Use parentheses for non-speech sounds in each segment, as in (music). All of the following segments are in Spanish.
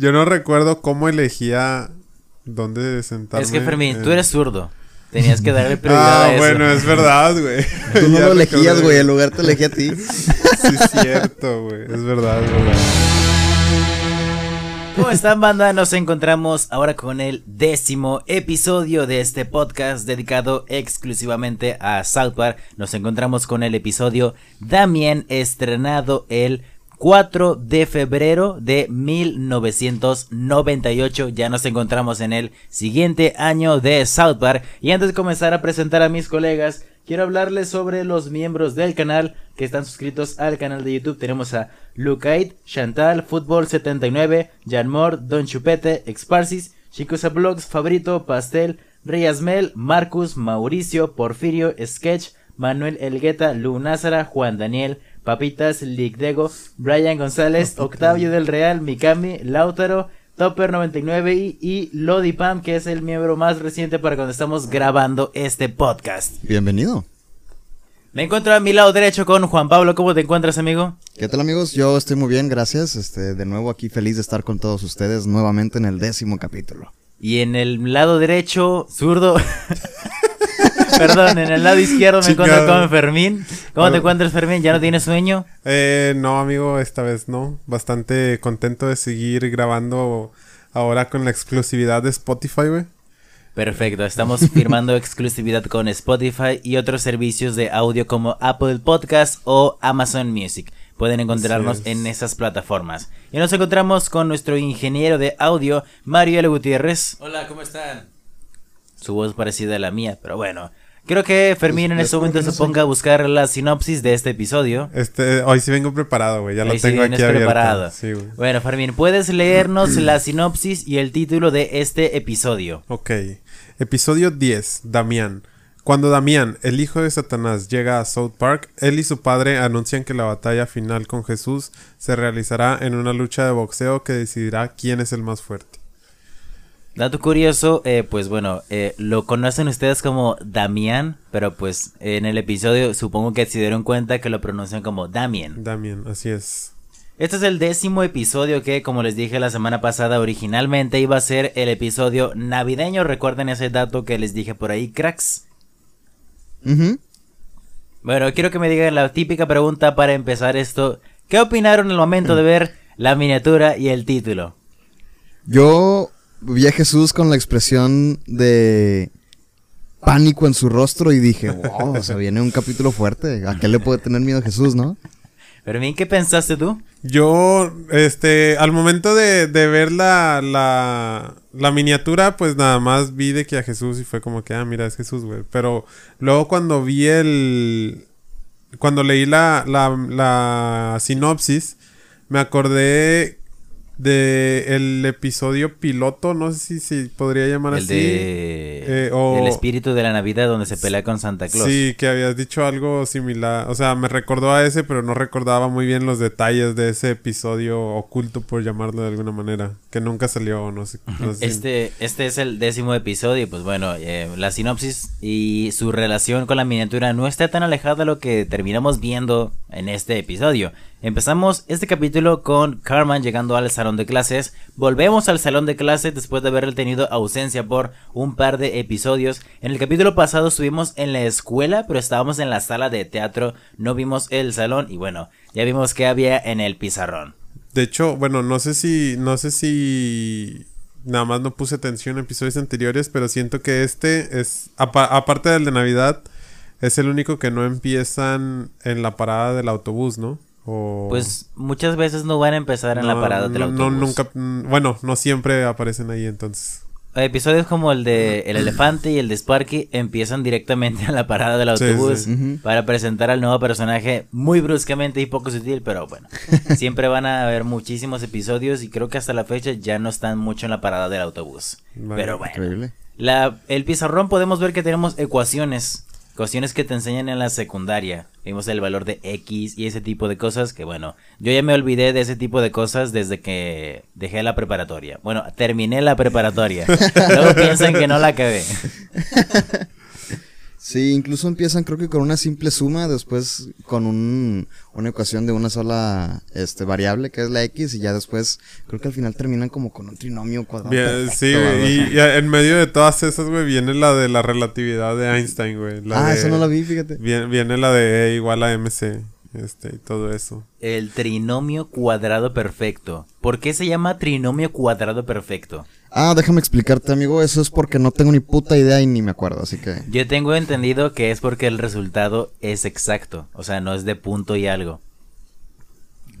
Yo no recuerdo cómo elegía dónde sentarme. Es que Fermín, en- tú eres zurdo. Tenías que darle prioridad Ah, a eso. bueno, es verdad, güey. (laughs) Tú no (laughs) lo elegías, güey, el lugar te elegía a ti. (laughs) Sí, es cierto, güey. Es verdad, es verdad. ¿Cómo están, banda? Nos encontramos ahora con el décimo episodio de este podcast dedicado exclusivamente a South Park. Nos encontramos con el episodio Damien, estrenado el 4 de febrero de 1998. Ya nos encontramos en el siguiente año de South Park. Y antes de comenzar a presentar a mis colegas, quiero hablarles sobre los miembros del canal que están suscritos al canal de YouTube. Tenemos a Lucaid, Chantal, Fútbol79, Jan Moore, Don Chupete, Exparsis, Chicos a Blogs, Fabrito, Pastel, Reyasmel, Marcus, Mauricio, Porfirio, Sketch, Manuel Elgueta, Lu Názara, Juan Daniel, Papitas, Ligdego, Brian González, Octavio del Real, Mikami, Lautaro, Topper99 y, y Lodipam, que es el miembro más reciente para cuando estamos grabando este podcast. Bienvenido. Me encuentro a mi lado derecho con Juan Pablo. ¿Cómo te encuentras, amigo? ¿Qué tal, amigos? Yo estoy muy bien, gracias. Este, de nuevo aquí feliz de estar con todos ustedes nuevamente en el décimo capítulo. Y en el lado derecho, zurdo. (laughs) Perdón, en el lado izquierdo me encuentro con Fermín. ¿Cómo te encuentras, Fermín? ¿Ya no tienes sueño? Eh, no, amigo, esta vez no. Bastante contento de seguir grabando ahora con la exclusividad de Spotify, güey. Perfecto, estamos firmando (laughs) exclusividad con Spotify y otros servicios de audio como Apple Podcast o Amazon Music. Pueden encontrarnos es. en esas plataformas. Y nos encontramos con nuestro ingeniero de audio, Mario L. Gutiérrez. Hola, ¿cómo están? Su voz parecida a la mía, pero bueno. Creo que Fermín en Pues, este creo momento no se ponga a buscar la sinopsis de este episodio. Este, hoy sí vengo preparado, güey. Ya lo Ahí sí tengo aquí abierto. preparado. Sí, güey. Bueno, Fermín, ¿puedes leernos la sinopsis y el título de este episodio? Ok. Episodio 10. Damián. Cuando Damián, el hijo de Satanás, llega a South Park, él y su padre anuncian que la batalla final con Jesús se realizará en una lucha de boxeo que decidirá quién es el más fuerte. Dato curioso, eh, pues bueno, eh, lo conocen ustedes como Damián, pero pues en el episodio supongo que se dieron cuenta que lo pronuncian como Damien. Damián, así es. Este es el décimo episodio que, como les dije la semana pasada, originalmente iba a ser el episodio navideño. Recuerden ese dato que les dije por ahí, cracks. Bueno, quiero que me digan la típica pregunta para empezar esto. ¿Qué opinaron al momento de ver la miniatura y el título? Yo vi a Jesús con la expresión de pánico en su rostro y dije, (laughs) wow, o sea, viene un capítulo fuerte. ¿A qué le puede tener miedo Jesús, no? Fermín, ¿qué pensaste tú? Yo, este, al momento de, de ver la, la, la miniatura, pues nada más vi de que a Jesús y fue como que, ah, mira, es Jesús, güey. Pero luego cuando vi el... Cuando leí la, la, la sinopsis, me acordé de el episodio piloto, no sé si se podría llamar El así. de... Eh, o- El espíritu de la Navidad donde se pelea con Santa Claus. Sí, que habías dicho algo similar. O sea, me recordó a ese, pero no recordaba muy bien los detalles de ese episodio oculto, por llamarlo de alguna manera. Que nunca salió, no sé. no sé si- Este, este es el décimo episodio y pues bueno, eh, la sinopsis y su relación con la miniatura no está tan alejada de lo que terminamos viendo en este episodio. Empezamos este capítulo con Carmen llegando al salón de clases. Volvemos al salón de clases después de haber tenido ausencia por un par de episodios. En el capítulo pasado estuvimos en la escuela, pero estábamos en la sala de teatro. No vimos el salón y bueno, ya vimos que había en el pizarrón. De hecho, bueno, no sé si. No sé si. Nada más no puse atención en episodios anteriores, pero siento que este es. apa- aparte del de Navidad, es el único que no empiezan en la parada del autobús, ¿no? O... Pues muchas veces no van a empezar en la parada del no, autobús. No, nunca. Bueno, no siempre aparecen ahí entonces. Episodios como el de El Elefante y el de Sparky empiezan directamente en la parada del autobús sí. Para presentar al nuevo personaje muy bruscamente y poco sutil, pero bueno, (laughs) siempre van a haber muchísimos episodios y creo que hasta la fecha ya no están mucho en la parada del autobús. Vale, pero bueno, Increíble. la, el pizarrón podemos ver que tenemos ecuaciones, ecuaciones que te enseñan en la secundaria. Vimos el valor de X y ese tipo de cosas que bueno, yo ya me olvidé de ese tipo de cosas desde que dejé la preparatoria. Bueno, terminé la preparatoria. (laughs) Luego piensan que no la acabé. (laughs) Sí, incluso empiezan creo que con una simple suma, después con un, una ecuación de una sola este, variable que es la x y ya después creo que al final terminan como con un trinomio cuadrado. Bien, perfecto, sí, güey. Y, en medio de todas esas, güey, viene la de la relatividad de Einstein, güey. Ah, de- eso no la vi, fíjate. Viene, viene la de E igual a MC. Este, y todo eso. El trinomio cuadrado perfecto. ¿Por qué se llama trinomio cuadrado perfecto? Ah, déjame explicarte, amigo, eso es porque no tengo ni puta idea y ni me acuerdo, así que... Yo tengo entendido que es porque el resultado es exacto. O sea, no es de punto y algo.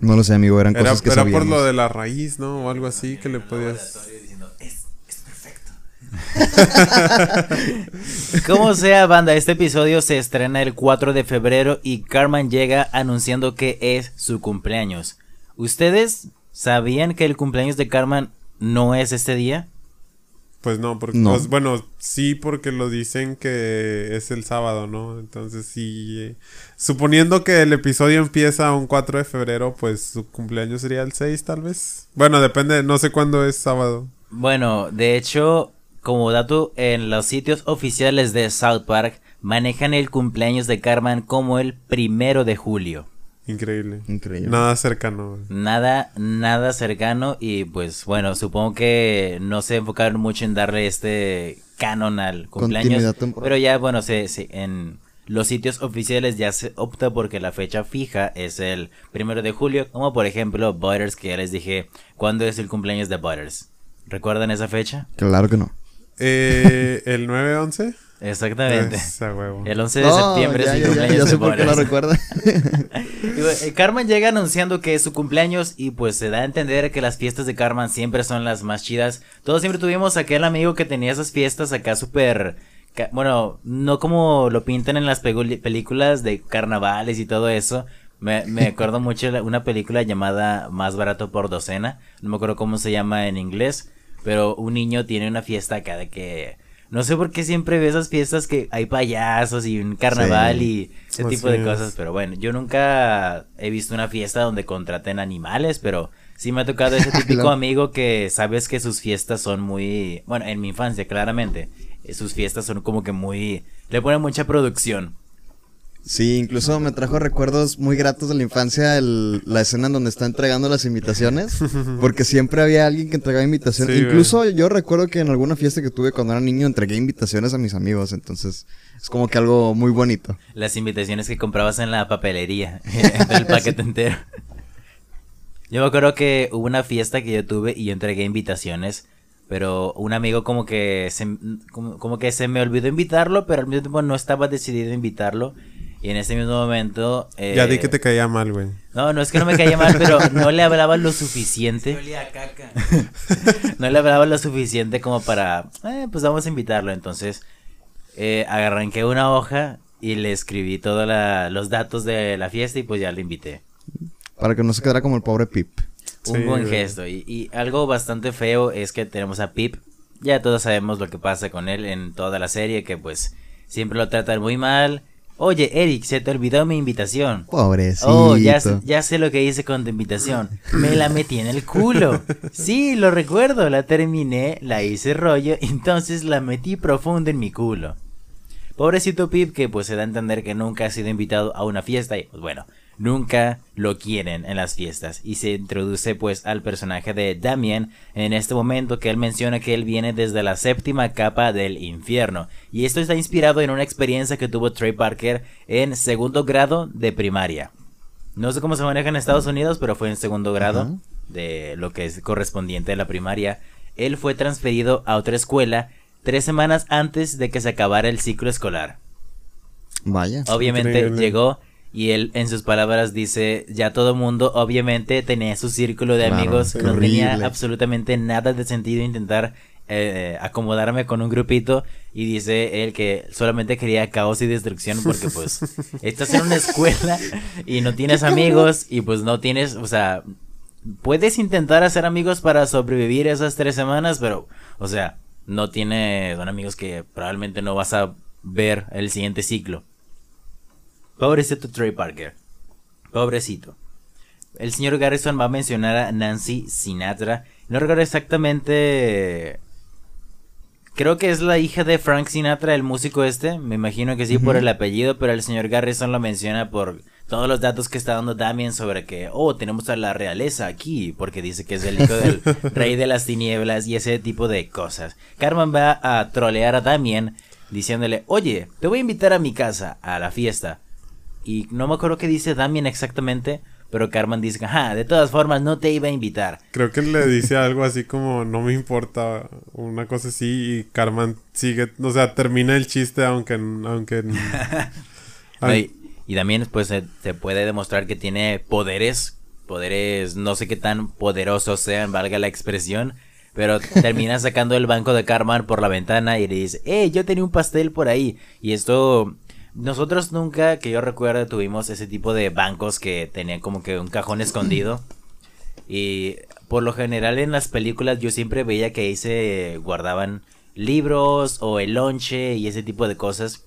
No lo sé, amigo, eran Era, cosas que era por lo de la raíz, ¿no? O algo así que le podías. (laughs) Como sea, banda, este episodio se estrena el 4 de febrero y Carmen llega anunciando que es su cumpleaños. ¿Ustedes sabían que el cumpleaños de Carmen no es este día? Pues no, porque. No. pues, bueno, sí, porque lo dicen que es el sábado, ¿no? Entonces sí. eh, suponiendo que el episodio empieza un 4 de febrero, pues su cumpleaños sería el 6, tal vez. Bueno, depende, no sé cuándo es sábado. Bueno, de hecho, como dato, en los sitios oficiales de South Park manejan el cumpleaños de Carmen como el primero de julio. Increíble. Increíble. Nada cercano. Nada, nada cercano y pues bueno, supongo que no se enfocaron mucho en darle este canon al cumpleaños. Pero ya, bueno, se, se- en los sitios oficiales ya se opta porque la fecha fija es el primero de julio, como por ejemplo Butters, que ya les dije cuándo es el cumpleaños de Butters. ¿Recuerdan esa fecha? Claro que no. Eh, (laughs) ¿El 9-11? Exactamente. Esa huevo. El 11 de No, septiembre ya, es el ya, ya, cumpleaños ya por qué lo recuerda. (laughs) Eh, Carmen llega anunciando que es su cumpleaños y pues se da a entender que las fiestas de Carmen siempre son las más chidas. Todos siempre tuvimos aquel amigo que tenía esas fiestas acá súper... Bueno, no como lo pintan en las películas de carnavales y todo eso. Me, me acuerdo mucho de una película llamada Más barato por docena. No me acuerdo cómo se llama en inglés. Pero un niño tiene una fiesta acá de que... No sé por qué siempre ve esas fiestas que hay payasos y un carnaval Sí. y ese tipo de es. cosas. Pero bueno, yo nunca he visto una fiesta donde contraten animales, pero sí me ha tocado ese (laughs) típico Claro. amigo que sabes que sus fiestas son muy... Bueno, en mi infancia, claramente. eh, Sus fiestas son como que muy... Le ponen mucha producción. Sí, incluso me trajo recuerdos muy gratos de la infancia el- la escena en donde está entregando las invitaciones, (laughs) porque siempre había alguien que entregaba invitaciones. Sí, incluso yo recuerdo que en alguna fiesta que tuve cuando era niño entregué invitaciones a mis amigos, entonces es como que algo muy bonito. Las invitaciones que comprabas en la papelería. (laughs) entre el (laughs) paquete entero. Yo me acuerdo que hubo una fiesta que yo tuve y yo entregué invitaciones. Pero un amigo como que se, como, como que se me olvidó invitarlo, pero al mismo tiempo no estaba decidido a invitarlo. Y en ese mismo momento... eh, Ya di que te caía mal, güey. No, no es que no me caía mal, pero (laughs) no le hablaba lo suficiente. (laughs) no le hablaba lo suficiente como para, eh, pues vamos a invitarlo. Entonces, eh, arranqué una hoja y le escribí todos los datos de la fiesta y pues ya lo invité. Para que no se quedara como el pobre Pip. Un Sí, buen güey. gesto. Y, y algo bastante feo es que tenemos a Pip. Ya todos sabemos lo que pasa con él en toda la serie, que pues siempre lo tratan muy mal. Oye, Eric, se te olvidó mi invitación. Pobrecito. Oh, ya, sé- ya sé lo que hice con tu invitación. Me la metí en el culo. Sí, lo recuerdo. La terminé, la hice rollo, (laughs) entonces la metí profundo en mi culo. Pobrecito Pip que pues se da a entender que nunca ha sido invitado a una fiesta y pues bueno, nunca lo quieren en las fiestas. Y se introduce pues al personaje de Damien en este momento que él menciona que él viene desde la séptima capa del infierno. Y esto está inspirado en una experiencia que tuvo Trey Parker en segundo grado de primaria. No sé cómo se maneja en Estados Unidos, pero fue en segundo grado de lo que es correspondiente a la primaria. Él fue transferido a otra escuela tres semanas antes de que se acabara el ciclo escolar. Vaya. Obviamente Increíble. llegó y él en sus palabras dice, ya todo mundo obviamente tenía su círculo de Claro, amigos, no tenía absolutamente nada de sentido intentar eh, acomodarme con un grupito y dice él que solamente quería caos y destrucción porque pues (laughs) estás en una escuela y no tienes amigos y pues no tienes, o sea, puedes intentar hacer amigos para sobrevivir esas tres semanas, pero, o sea, no tienes, son amigos que probablemente no vas a ver el siguiente ciclo. Pobrecito Trey Parker. Pobrecito. El señor Garrison va a mencionar a Nancy Sinatra. No recuerdo exactamente Creo que es la hija de Frank Sinatra, el músico este. Me imagino que sí por el apellido, pero el señor Garrison lo menciona por todos los datos que está dando Damien sobre que, oh, tenemos a la realeza aquí, porque dice que es el hijo del (laughs) rey de las tinieblas y ese tipo de cosas. Carmen va a trolear a Damien diciéndole, oye, te voy a invitar a mi casa, a la fiesta. Y no me acuerdo qué dice Damien exactamente, pero Carmen dice, ajá, de todas formas no te iba a invitar. Creo que le dice algo así como, no me importa, una cosa así, y Carmen sigue, o sea, termina el chiste aunque... aunque (laughs) no, y, y, también pues se, se, puede demostrar que tiene poderes, poderes no sé qué tan poderosos sean, valga la expresión, pero (laughs) termina sacando el banco de Carmen por la ventana y le dice, eh, yo tenía un pastel por ahí. Y esto nosotros nunca, que yo recuerdo, tuvimos ese tipo de bancos que tenían como que un cajón escondido. (clears throat) Y por lo general en las películas yo siempre veía que ahí se guardaban libros o el lonche y ese tipo de cosas.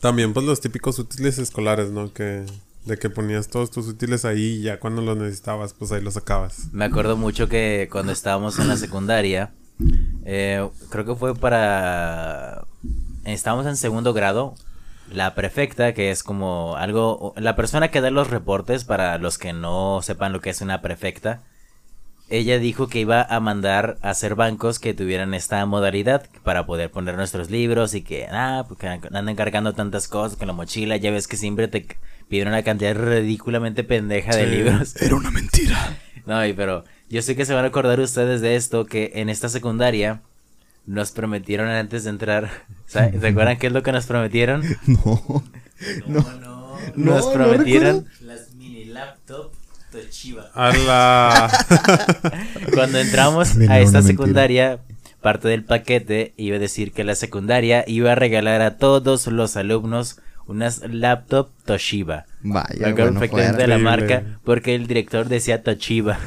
También pues los típicos útiles escolares, ¿no? Que de que ponías todos tus útiles ahí y ya cuando los necesitabas pues ahí los sacabas. Me acuerdo mucho que cuando estábamos en la (clears throat) secundaria, eh, creo que fue para... Estábamos en segundo grado, la prefecta, que es como algo, la persona que da los reportes para los que no sepan lo que es una prefecta, ella dijo que iba a mandar a hacer bancos que tuvieran esta modalidad para poder poner nuestros libros y que, ah, porque andan cargando tantas cosas con la mochila, ya ves que siempre te piden una cantidad ridículamente pendeja de libros. Era una mentira. (laughs) No, pero yo sé que se van a acordar ustedes de esto, que en esta secundaria nos prometieron antes de entrar. (laughs) ¿Se acuerdan qué es lo que nos prometieron? (laughs) No. No, no. Nos prometieron las mini laptop Toshiba. (laughs) Cuando entramos a esta secundaria, parte del paquete iba a decir que la secundaria iba a regalar a todos los alumnos unas laptop Toshiba. Vaya, bueno, perfectamente de la marca porque el director decía Toshiba.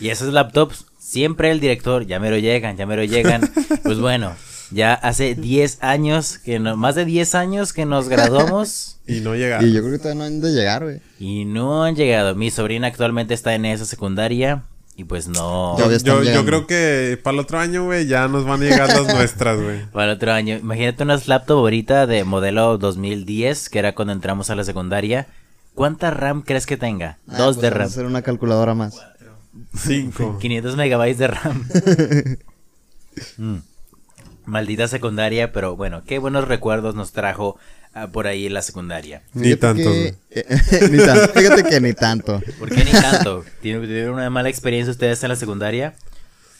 y esas laptops siempre el director, ya me lo llegan, ya me lo llegan. (laughs) Pues bueno, ya hace 10 años, que no, más de 10 años que nos graduamos. y no llegaron. Y yo creo que todavía no han de llegar, güey. Y no han llegado. Mi sobrina actualmente está en esa secundaria. Y pues no. Yo, yo, creo que para el otro año, güey, ya nos van a llegar las (laughs) nuestras, güey. Para el otro año. Imagínate unas laptop ahorita de modelo 2010, que era cuando entramos a la secundaria. ¿Cuánta RAM crees que tenga? Ah, Dos pues de vamos a RAM. hacer una calculadora más. 5. 500 (laughs) megabytes de RAM. (laughs) Mm. Maldita secundaria, pero bueno, qué buenos recuerdos nos trajo ah, por ahí en la secundaria. Ni tanto. que- eh, (laughs) ni tanto. Fíjate que ni tanto. ¿Por qué ni tanto? ¿Tienen tuvieron una mala experiencia ustedes en la secundaria?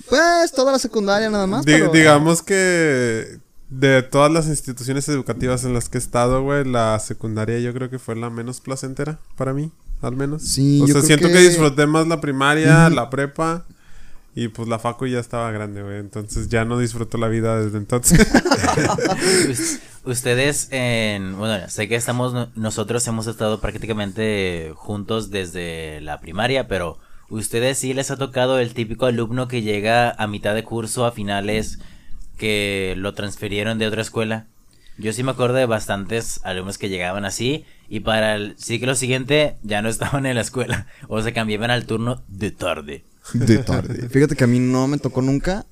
Pues toda la secundaria nada más. Pero- digamos que de todas las instituciones educativas en las que he estado, güey, la secundaria yo creo que fue la menos placentera para mí, al menos. Sí, o yo sea, creo siento que... que- disfruté más la primaria, la prepa y pues la facu ya estaba grande, güey, entonces ya no disfruto la vida desde entonces. (laughs) Us- Ustedes, en, bueno, sé que estamos, no- nosotros hemos estado prácticamente juntos desde la primaria, pero ustedes sí les ha tocado el típico alumno que llega a mitad de curso, a finales, que lo transfirieron de otra escuela. Yo sí me acuerdo de bastantes alumnos que llegaban así y para el ciclo siguiente ya no estaban en la escuela o se cambiaban al turno de tarde. De tarde. Fíjate que a mí no me tocó nunca.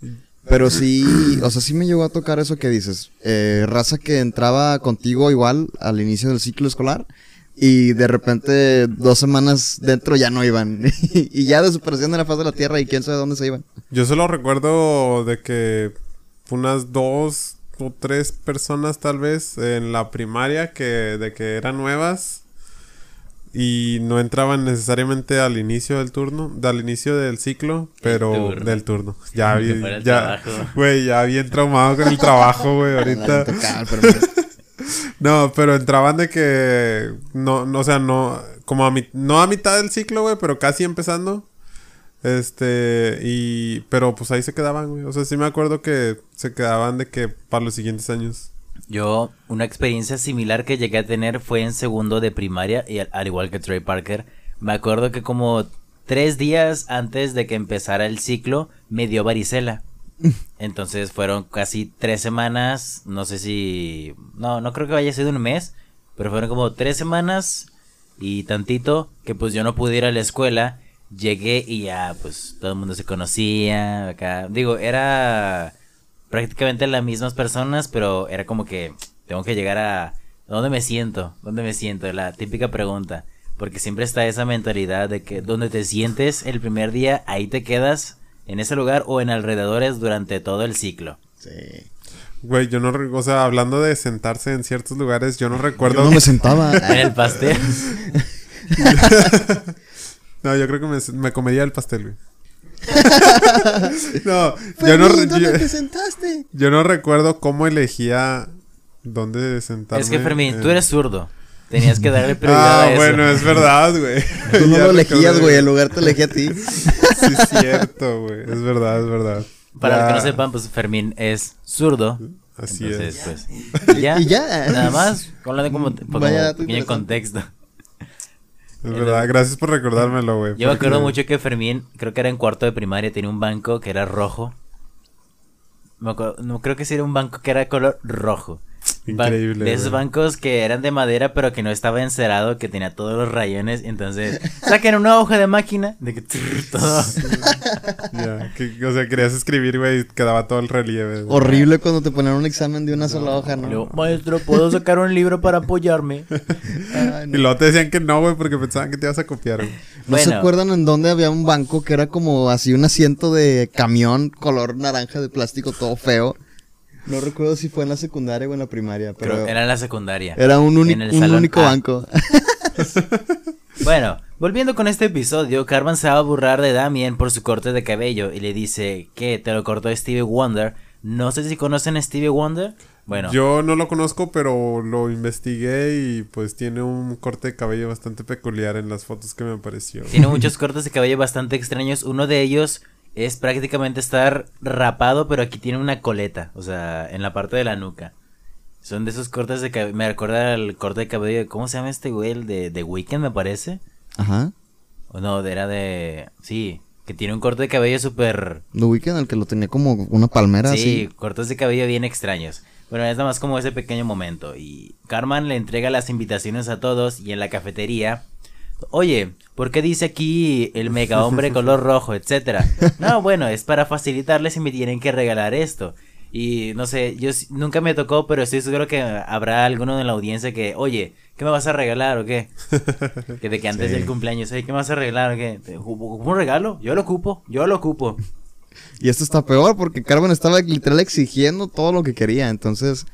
Pero sí, o sea, sí me llegó a tocar eso que dices. Eh, raza que entraba contigo igual al inicio del ciclo escolar. Y de repente, dos semanas dentro ya no iban. (laughs) y ya desaparecían de la faz de la tierra y quién sabe dónde se iban. yo solo recuerdo de que unas dos o tres personas tal vez en la primaria que de que eran nuevas y no entraban necesariamente al inicio del turno, al inicio del ciclo, pero turno. del turno. Ya (laughs) ya, güey, ya bien traumado con el trabajo, güey, ahorita. Me- (laughs) No, pero entraban de que no, no, o sea, no, como a mi, no a mitad del ciclo, güey, pero casi empezando. Este, y, pero pues ahí se quedaban, güey. O sea, sí me acuerdo que se quedaban de que para los siguientes años. Yo, una experiencia similar que llegué a tener fue en segundo de primaria, y al, al igual que Trey Parker. Me acuerdo que como tres días antes de que empezara el ciclo, me dio varicela. (laughs) Entonces fueron casi tres semanas, no sé si... No, no creo que haya sido un mes, pero fueron como tres semanas y tantito que pues yo no pude ir a la escuela llegué y ya, pues todo el mundo se conocía. Acá, digo, era prácticamente las mismas personas, pero era como que tengo que llegar a. ¿Dónde me siento? ¿Dónde me siento? La típica pregunta. Porque siempre está esa mentalidad de que donde te sientes el primer día, ahí te quedas en ese lugar o en alrededores durante todo el ciclo. Sí. Güey, yo no, o sea, hablando de sentarse en ciertos lugares, yo no recuerdo. Yo no me sentaba. (laughs) En el pastel. (laughs) (laughs) No, yo creo que me, me comería el pastel, güey. (laughs) no, yo no, re- yo, sentaste? yo no recuerdo cómo elegía dónde sentarme. es que Fermín, en- tú eres zurdo. Tenías que darle prioridad Ah, a eso. bueno, es verdad, güey. Tú (laughs) no lo elegías, güey. El lugar te elegía a ti. Sí, es cierto, güey. Es verdad, es verdad. Para los que no sepan, pues Fermín es zurdo. Así Entonces, es. pues. (laughs) Y ya. Y ya. Nada más. Hablando como, como Vaya dato pequeño contexto. Es verdad. Gracias por recordármelo, güey. Yo me acuerdo mucho que Fermín, creo que era en cuarto de primaria, tenía un banco que era rojo. Me acuerdo- no creo que sí era un banco que era de color rojo. Increíble, De esos bancos que eran de madera, pero que no estaba encerado, que tenía todos los rayones. Entonces, saquen una hoja de máquina de que todo. Ya, que- o sea, querías escribir, güey, y quedaba todo el relieve. Horrible cuando te ponían un examen de una sola hoja, Y ¿no? luego, Maestro, ¿puedo sacar un libro para apoyarme? Ay, Y luego te decían que no, güey, porque pensaban que te ibas a copiar, güey. ¿No se acuerdan en dónde había un banco que era como así un asiento de camión color naranja de plástico todo feo? No (laughs) recuerdo si fue en la secundaria o en la primaria, pero Creo era en la secundaria. era un, uni- en el un salón único A. banco. (laughs) Bueno, volviendo con este episodio, Carmen se va a burlar de Damien por su corte de cabello y le dice que te lo cortó Stevie Wonder. No sé si conocen a Stevie Wonder. Bueno, Yo no lo conozco, pero lo investigué y pues tiene un corte de cabello bastante peculiar en las fotos que me apareció. tiene (laughs) muchos cortes de cabello bastante extraños. Uno de ellos es prácticamente estar rapado, pero aquí tiene una coleta, o sea, en la parte de la nuca. Son de esos cortes de cabello. Me recuerda al corte de cabello de. ¿Cómo se llama este güey? El de, de Weekend, me parece. Ajá. O no, era de. Sí, que tiene un corte de cabello súper. The Weeknd, el que lo tenía como una palmera Sí, así. cortes de cabello bien extraños. Bueno, es nada más como ese pequeño momento. Y Carmen le entrega las invitaciones a todos y en la cafetería. Oye, ¿por qué dice aquí el mega hombre (laughs) color rojo, etcétera? No, bueno, es para facilitarles y me tienen que regalar esto. Y no sé, yo nunca me tocó, pero estoy seguro que habrá alguno en la audiencia que, oye, ¿qué me vas a regalar o qué? (laughs) Que de que antes Sí. del cumpleaños, "Oye, ¿qué me vas a regalar o qué? ¿Te- ¿Un regalo? Yo lo ocupo, yo lo ocupo. Y esto está peor porque Carmen estaba literal exigiendo todo lo que quería. Entonces,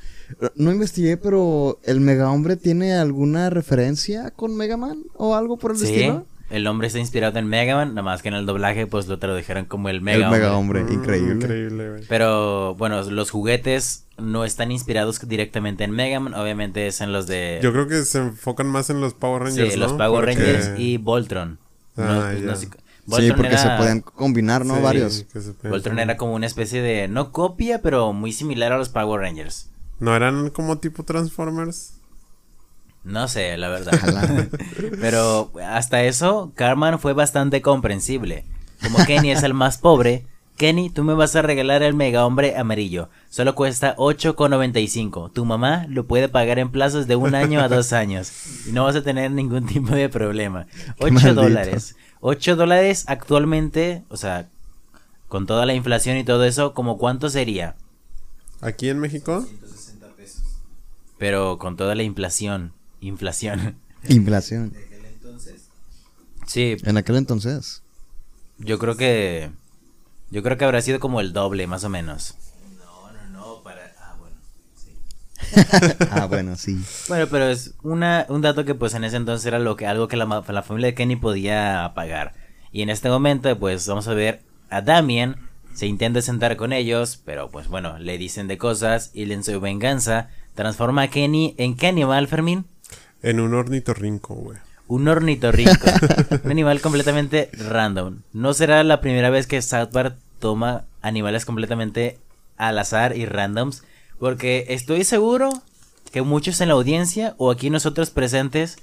no investigué, pero ¿el Mega Hombre tiene alguna referencia con Mega Man o algo por el Sí, estilo? el hombre está inspirado en Mega Man, nada más que en el doblaje pues lo tradujeron como el Mega el Mega Hombre. Mm, increíble. Güey. Pero bueno, los juguetes no están inspirados directamente en Mega Man, obviamente es en los de Yo creo que se enfocan más en los Power Rangers, sí, los. Power Porque- Rangers y Voltron. No, Ah, ya. no sé- Sí, porque se podían combinar, ¿no? Sí, Varios. que se pueden- Voltron era como una especie de no copia, pero muy similar a los Power Rangers. ¿No eran como tipo Transformers? No sé, la verdad. (laughs) Pero hasta eso, Carmen fue bastante comprensible. Como Kenny es el más pobre, Kenny, tú me vas a regalar el mega hombre amarillo. Solo cuesta 8,95. Tu mamá lo puede pagar en plazos de un año a dos años. Y no vas a tener ningún tipo de problema. (laughs) 8 maldito. dólares. 8 dólares actualmente, o sea, con toda la inflación y todo eso, ¿como cuánto sería? ¿Aquí en México? Pero con toda la inflación. Inflación. Inflación. (laughs) Sí, En aquel entonces. Yo creo que. Yo creo que habrá sido como el doble, más o menos. No, no, no, para. Ah, bueno. Sí. (laughs) ah, bueno, sí. Bueno, pero es una, un dato que, pues, en ese entonces era lo que, algo que la, la familia de Kenny podía pagar. Y en este momento, pues, vamos a ver a Damien. Se intenta sentar con ellos, pero, pues, bueno, le dicen de cosas. Y en su venganza, transforma a Kenny en qué animal, Fermín? En un ornitorrinco, güey. Un ornitorrinco. (laughs) un animal completamente random. No será la primera vez que South Park toma animales completamente al azar y randoms. Porque estoy seguro que muchos en la audiencia o aquí nosotros presentes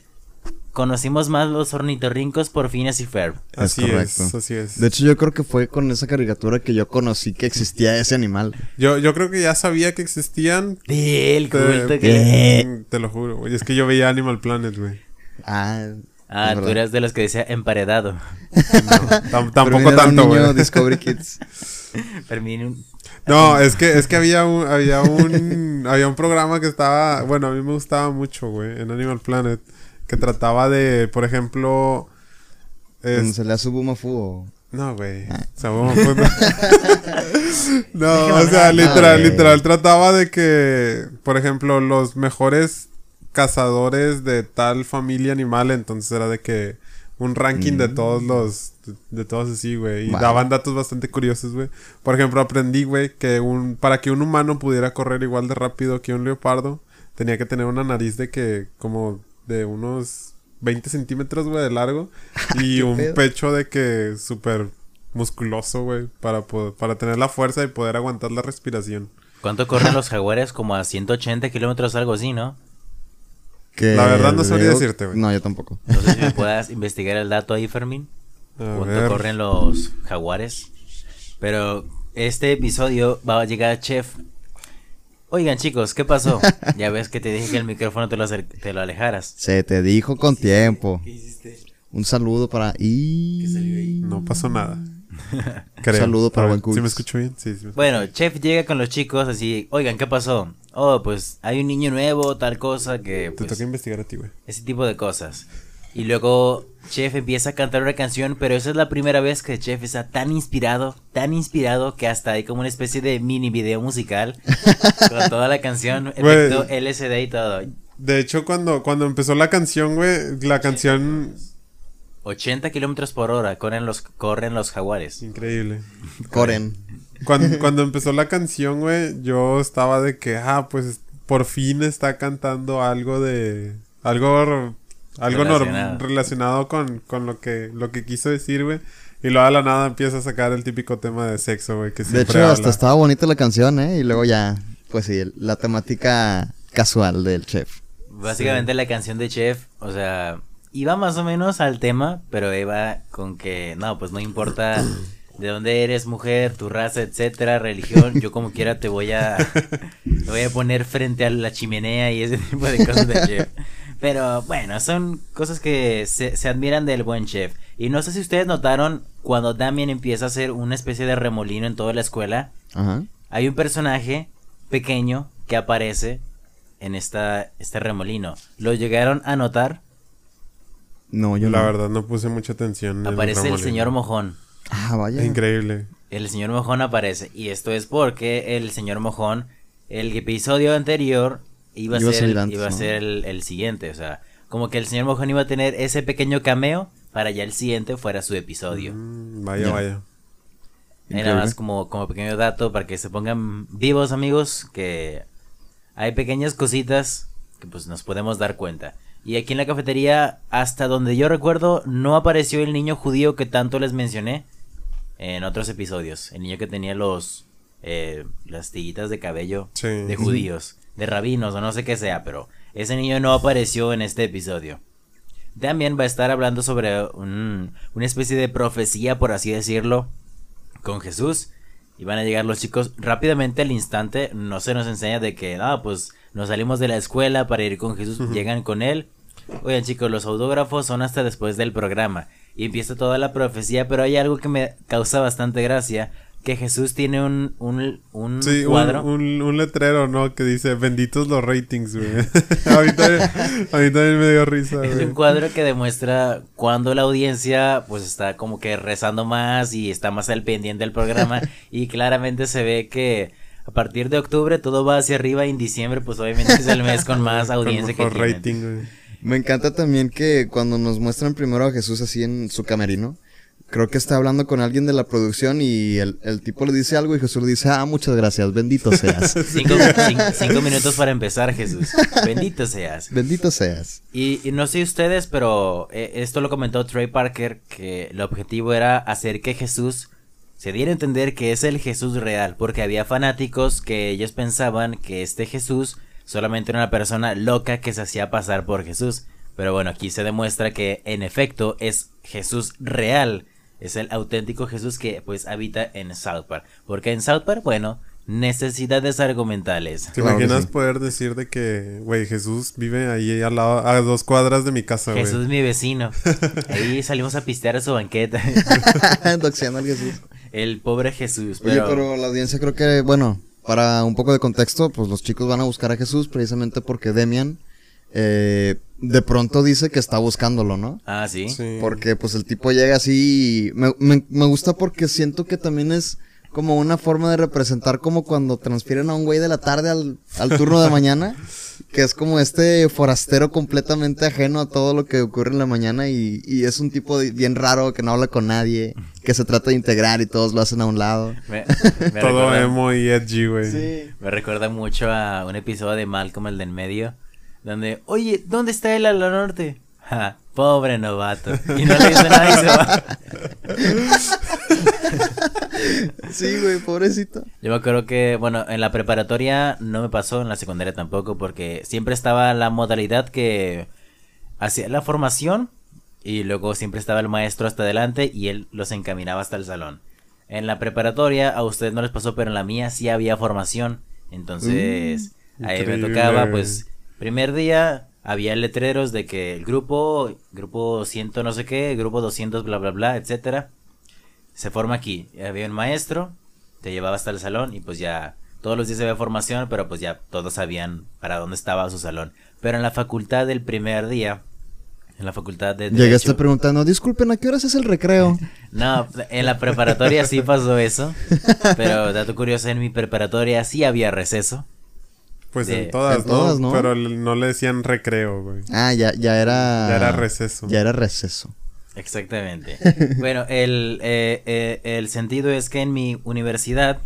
conocimos más los ornitorrincos por Phineas y Ferb. Es Así correcto. es, así es. De hecho, yo creo que fue con esa caricatura que yo conocí que existía ese animal. Yo, yo creo que ya sabía que existían. Del Te, culto que... te lo juro, güey. Es que yo veía Animal Planet, güey. Ah, Ah, tú eras de los que decía emparedado. (laughs) Pero tampoco tanto, güey. Discovery Kids. (laughs) Fermín, No, es que, es que había un, había un, había un programa que estaba, bueno, a mí me gustaba mucho, güey, en Animal Planet, que trataba de, por ejemplo, es- se le hace Bumafu o... no, güey, Ah. o sea, vamos, pues, no, (laughs) o sea, no, literal, literal, trataba de que, por ejemplo, los mejores cazadores de tal familia animal, entonces era de que un ranking de Mm. todos los, de, de todos así, güey, y daban datos bastante curiosos, güey. Por ejemplo, aprendí, güey, que un, para que un humano pudiera correr igual de rápido que un leopardo, tenía que tener una nariz de que, como de unos 20 centímetros, güey, de largo, (laughs) y ¿Qué un pedo? pecho de que súper musculoso, güey, para, poder- para tener la fuerza y poder aguantar la respiración. ¿cuánto corren (laughs) los jaguares? Como a 180 kilómetros, algo así, ¿no? Que La verdad no sabría luego- decirte, güey. No, yo tampoco. No sé si me (laughs) puedas investigar el dato ahí, Fermín. A ¿Cuánto ver. corren los jaguares? Pero este episodio va a llegar Chef. Oigan, chicos, ¿qué pasó? Ya ves que te dije que el micrófono te lo, acer- te lo alejaras. Se te dijo con tiempo. ¿Qué hiciste? Un saludo para... Y... salió ahí? No pasó nada. (laughs) Un saludo para buen. ¿Sí me escucho bien? Sí, sí. me- Bueno, Chef llega con los chicos así, oigan, ¿qué pasó? Oh, pues hay un niño nuevo, tal cosa, que Te pues, toca investigar a ti, güey. ese tipo de cosas. Y luego Chef empieza a cantar una canción, pero esa es la primera vez que Chef está tan inspirado, tan inspirado que hasta hay como una especie de mini video musical (laughs) con toda la canción, efecto LCD y todo. De hecho, cuando, cuando empezó la canción, güey, la canción... 80 kilómetros por hora corren los, corren los jaguares. Increíble. Coren. Cuando, (laughs) cuando empezó la canción, güey, yo estaba de que, ah, pues por fin está cantando algo de... Algo... Algo Relacionado. relacionado con, con lo que lo que quiso decir, güey. Y luego de la nada empieza a sacar el típico tema de sexo, güey, que De hecho, habla. hasta estaba bonita la canción, ¿eh? Y luego ya, pues sí, el- la temática casual del chef. Básicamente la canción de Chef, o sea, iba más o menos al tema, pero iba con que, no, pues no importa de dónde eres, mujer, tu raza, etcétera, religión, yo como quiera te voy a, (laughs) te voy a poner frente a la chimenea y ese tipo de cosas de Chef. Pero bueno, son cosas que se, se admiran del buen Chef. Y no sé si ustedes notaron cuando Damien empieza a hacer una especie de remolino en toda la escuela, Ajá. hay un personaje pequeño que aparece en esta, este remolino. ¿Lo llegaron a notar? No, yo la no. verdad no puse mucha atención. en Aparece el remolino. señor Mojón. Ah, vaya. Increíble. El señor Mojón aparece. Y esto es porque el señor Mojón, el episodio anterior, iba a Iba ser, antes, iba a ¿no? ser el, el siguiente. O sea, como que el señor Mojón iba a tener ese pequeño cameo para ya el siguiente fuera su episodio. Mm, vaya, Ya. vaya. Era Increíble. más como, como pequeño dato para que se pongan vivos amigos que hay pequeñas cositas que pues nos podemos dar cuenta. Y aquí en la cafetería, hasta donde yo recuerdo, no apareció el niño judío que tanto les mencioné en otros episodios. El niño que tenía los eh, las tiguitas de cabello Sí. de judíos, de rabinos o no sé qué sea, pero ese niño no apareció en este episodio. También va a estar hablando sobre un- una especie de profecía, por así decirlo, con Jesús. Y van a llegar los chicos rápidamente al instante. No se nos enseña de que, ah, pues nos salimos de la escuela para ir con Jesús. Llegan con él. Oigan chicos, los autógrafos son hasta después del programa. Y empieza toda la profecía, pero hay algo que me causa bastante gracia. Que Jesús tiene un, un, un Sí, un, cuadro. un, un letrero, ¿no? Que dice, benditos los ratings, güey. (laughs) a, mí también, a mí también me dio risa, Es güey. un cuadro que demuestra cuando la audiencia pues está como que rezando más y está más al pendiente del programa (laughs) y claramente se ve que a partir de octubre todo va hacia arriba y en diciembre pues obviamente es el mes con (laughs) más Con audiencia que mejor tienen. rating, güey. Me encanta también que cuando nos muestran primero a Jesús así en su camerino, creo que está hablando con alguien de la producción y el, el tipo le dice algo y Jesús le dice, ah, muchas gracias, bendito seas. (laughs) Cinco, (laughs) cin- cinco minutos para empezar Jesús. Bendito seas. bendito seas. Y, y no sé ustedes, pero eh, esto lo comentó Trey Parker, que el objetivo era hacer que Jesús se diera a entender que es el Jesús real, porque había fanáticos que ellos pensaban que este Jesús solamente era una persona loca que se hacía pasar por Jesús. Pero bueno, aquí se demuestra que en efecto es Jesús real. Es el auténtico Jesús que pues habita en South Park. Porque en South Park, bueno, necesidades argumentales. ¿Te Claro imaginas sí. poder decir de que, güey, Jesús vive ahí al lado, a dos cuadras de mi casa, güey? Jesús mi vecino. (laughs) Ahí salimos a pistear a su banqueta. (laughs) Doxeando al Jesús. El pobre Jesús. Oye, Pero, pero la audiencia creo que, bueno, para un poco de contexto, pues los chicos van a buscar a Jesús precisamente porque Demian eh, de pronto dice que está buscándolo, ¿no? Ah, sí. Sí. Porque pues el tipo llega así y me, me, me gusta porque siento que también es como una forma de representar como cuando transfieren a un güey de la tarde al, al turno de mañana, que es como este forastero completamente ajeno a todo lo que ocurre en la mañana y, y es un tipo de- bien raro que no habla con nadie, que se trata de integrar y todos lo hacen a un lado. Me, (laughs) me Todo recuerda, emo y edgy, güey. me recuerda mucho a un episodio de Malcolm, el del medio, donde, oye, ¿dónde está el ala norte? Ja, pobre novato. Y no le dice nada y se va. (laughs) Sí, güey, pobrecito. Yo me acuerdo que, bueno, en la preparatoria no me pasó, en la secundaria tampoco, porque siempre estaba la modalidad que hacía la formación y luego siempre estaba el maestro hasta adelante y él los encaminaba hasta el salón. En la preparatoria a ustedes no les pasó, pero en la mía sí había formación. Entonces, Mm, ahí me tocaba, pues, primer día había letreros de que el grupo, grupo 100 no sé qué, grupo 200 bla bla bla, etcétera se forma aquí. Había un maestro, te llevaba hasta el salón y pues ya todos los días había formación, pero pues ya todos sabían para dónde estaba su salón. Pero en la facultad del primer día, en la facultad de Llegaste preguntando, disculpen, ¿a qué horas es el recreo? (laughs) No, en la preparatoria sí pasó eso, pero dato curioso, en mi preparatoria sí había receso. Pues De- en todas, en todas, ¿no? ¿no? Pero no le decían recreo, güey. Ah, ya, ya era... Ya era receso. Ya era receso. Exactamente. Bueno, el, eh, eh, el sentido es que en mi universidad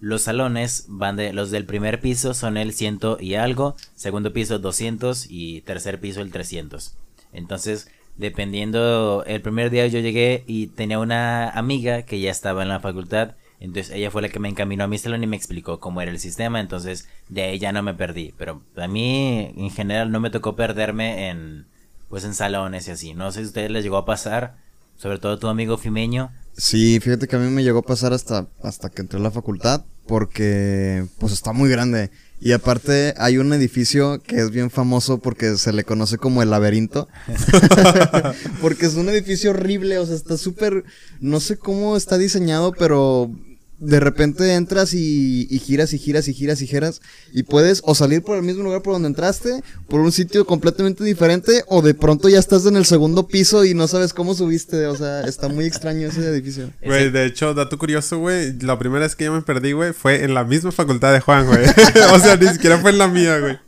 los salones van de los del primer piso son el ciento y algo, segundo piso 200 y tercer piso el 300. Entonces, dependiendo, el primer día yo llegué y tenía una amiga que ya estaba en la facultad, entonces ella fue la que me encaminó a mi salón y me explicó cómo era el sistema, entonces de ahí ya no me perdí, pero a mí en general no me tocó perderme en pues en salones y así. No sé si a ustedes les llegó a pasar, sobre todo tu amigo Fimeño. Sí, fíjate que a mí me llegó a pasar hasta, hasta que entré a la facultad, porque pues está muy grande. Y aparte hay un edificio que es bien famoso porque se le conoce como el laberinto. (laughs) porque es un edificio horrible, o sea, está súper, no sé cómo está diseñado, pero de repente entras y, y giras y giras y giras y giras y puedes o salir por el mismo lugar por donde entraste, por un sitio completamente diferente o de pronto ya estás en el segundo piso y no sabes cómo subiste, o sea, está muy extraño ese edificio. Güey, de hecho, dato curioso, güey. La primera vez que yo me perdí, güey, fue en la misma facultad de Juan, güey. (laughs) o sea, ni siquiera fue en la mía, güey.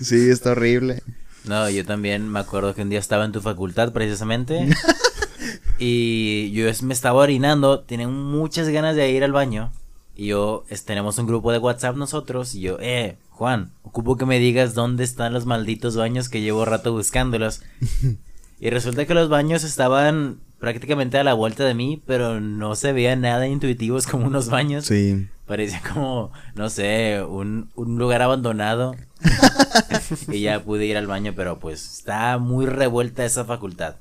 Sí, está horrible. No, yo también me acuerdo que un día estaba en tu facultad precisamente. (laughs) y yo me estaba orinando, tenía muchas ganas de ir al baño. Y yo, es- tenemos un grupo de WhatsApp nosotros. Y yo, eh, Juan, ocupo que me digas dónde están los malditos baños que llevo rato buscándolos. y resulta que los baños estaban prácticamente a la vuelta de mí, pero no se veían nada intuitivos como unos baños. Sí. Parecía como, no sé, un, un lugar abandonado. (laughs) y ya pude ir al baño, pero pues está muy revuelta esa facultad.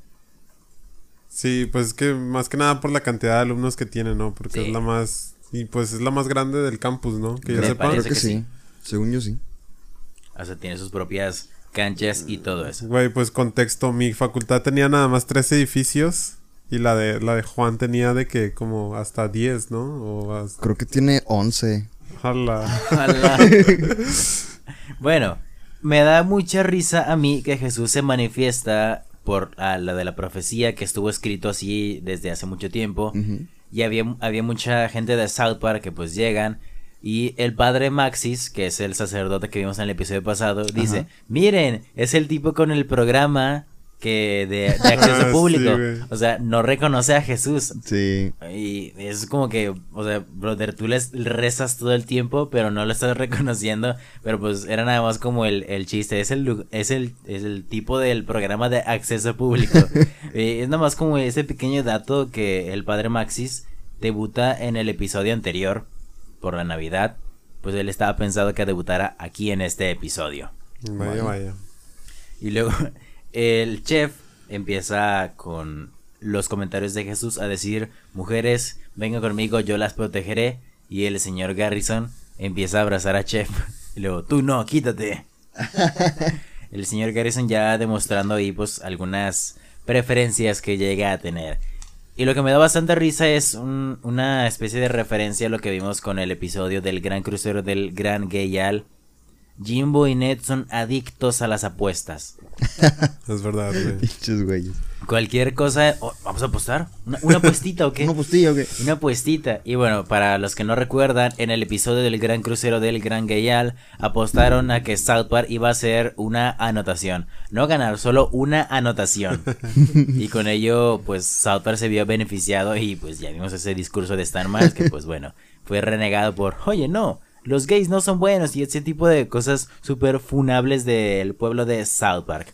Sí, pues es que más que nada por la cantidad de alumnos que tiene, ¿no? Porque Sí. es la más. Y pues es la más grande del campus, ¿no? Que yo sepa. Creo que, que sí. sí. Según yo sí. O sea, tiene sus propias canchas y todo eso. Güey, pues contexto, mi facultad tenía nada más tres edificios y la de la de Juan tenía de que como hasta 10, ¿no? O hasta... Creo que tiene 11. Ojalá. Ojalá. bueno, me da mucha risa a mí que Jesús se manifiesta por ah, la de la profecía que estuvo escrito así desde hace mucho tiempo. Y había, había mucha gente de South Park que pues llegan. Y el padre Maxis, que es el sacerdote que vimos en el episodio pasado, dice, Ajá. miren, es el tipo con el programa que de, (laughs) de acceso Ah, público. o sea, no reconoce a Jesús. Sí. Y es como que, o sea, brother, tú les rezas todo el tiempo, pero no lo estás (laughs) reconociendo. Pero pues era nada más como el, el chiste. Es el, es, el, es el tipo del programa de acceso público. (laughs) Es nada más como ese pequeño dato que el padre Maxis debuta en el episodio anterior por la Navidad. Pues él estaba pensado que debutara aquí en este episodio. Vaya, vaya. Y luego el chef empieza con los comentarios de Jesús a decir, mujeres, vengan conmigo, yo las protegeré. Y el señor Garrison empieza a abrazar a Chef. (laughs) Y luego, tú no, quítate. (laughs) El señor Garrison ya demostrando ahí pues algunas preferencias que llega a tener. Y lo que me da bastante risa es un- una especie de referencia a lo que vimos con el episodio del gran crucero del gran Gayal. Jimbo y Ned son adictos a las apuestas. (laughs) Es verdad, güey. Cualquier cosa... oh, ¿Vamos a apostar? ¿Una, una apuestita o qué? ¿Una postilla o qué? Una apuestita. Y bueno, para los que no recuerdan, en el episodio del Gran Crucero del Gran Gayal, apostaron a que South Park iba a ser una anotación. No ganar, solo una anotación. (laughs) y con ello, pues South Park se vio beneficiado y pues ya vimos ese discurso de Stan Miles que pues bueno, fue renegado por, oye no, los gays no son buenos y ese tipo de cosas súper funables del pueblo de South Park.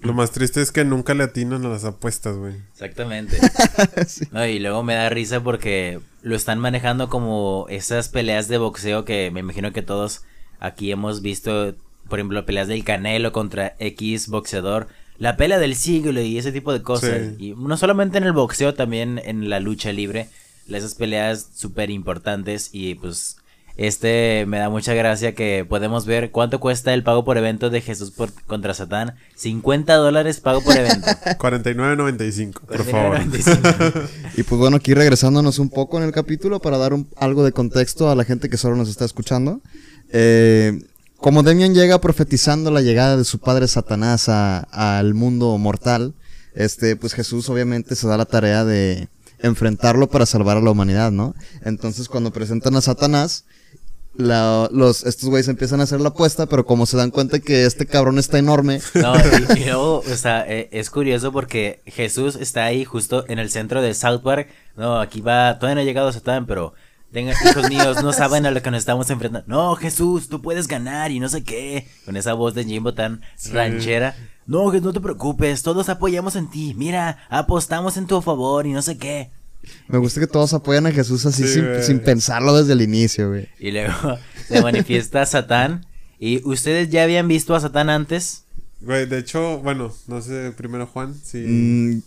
Lo más triste es que nunca le atinan a las apuestas, güey. Exactamente. (laughs) No, y luego me da risa porque lo están manejando como esas peleas de boxeo que me imagino que todos aquí hemos visto, por ejemplo, peleas del Canelo contra X boxeador, la pelea del siglo y ese tipo de cosas. Sí. Y no solamente en el boxeo, también en la lucha libre, esas peleas súper importantes y pues este me da mucha gracia que podemos ver cuánto cuesta el pago por evento de Jesús por- contra Satán. 50 dólares pago por evento. (laughs) 49.95, por favor. 49.95. (laughs) Y pues bueno, aquí regresándonos un poco en el capítulo para dar un- algo de contexto a la gente que solo nos está escuchando. Eh, como Demian llega profetizando la llegada de su padre Satanás a- al mundo mortal, este, pues Jesús obviamente se da la tarea de enfrentarlo para salvar a la humanidad, ¿no? Entonces cuando presentan a Satanás, la- los, estos güeyes empiezan a hacer la apuesta, pero como se dan cuenta que este cabrón está enorme, (laughs) No, y, y (laughs) luego, o sea, eh, es curioso porque Jesús está ahí justo en el centro de South Park. No, aquí va, todavía no ha llegado Satán, pero tengan hijos míos, no saben a lo que nos estamos enfrentando. No, Jesús, tú puedes ganar y no sé qué. Con esa voz de Jimbo tan ranchera. No, que no te preocupes, todos apoyamos en ti. Mira, apostamos en tu favor y no sé qué. me gusta que todos apoyan a Jesús así Sí, sin, sin pensarlo desde el inicio, güey. Y luego (laughs) se manifiesta Satán. ¿Y ustedes ya habían visto a Satán antes? Güey, de hecho, bueno, no sé, primero Juan, sí. Mm,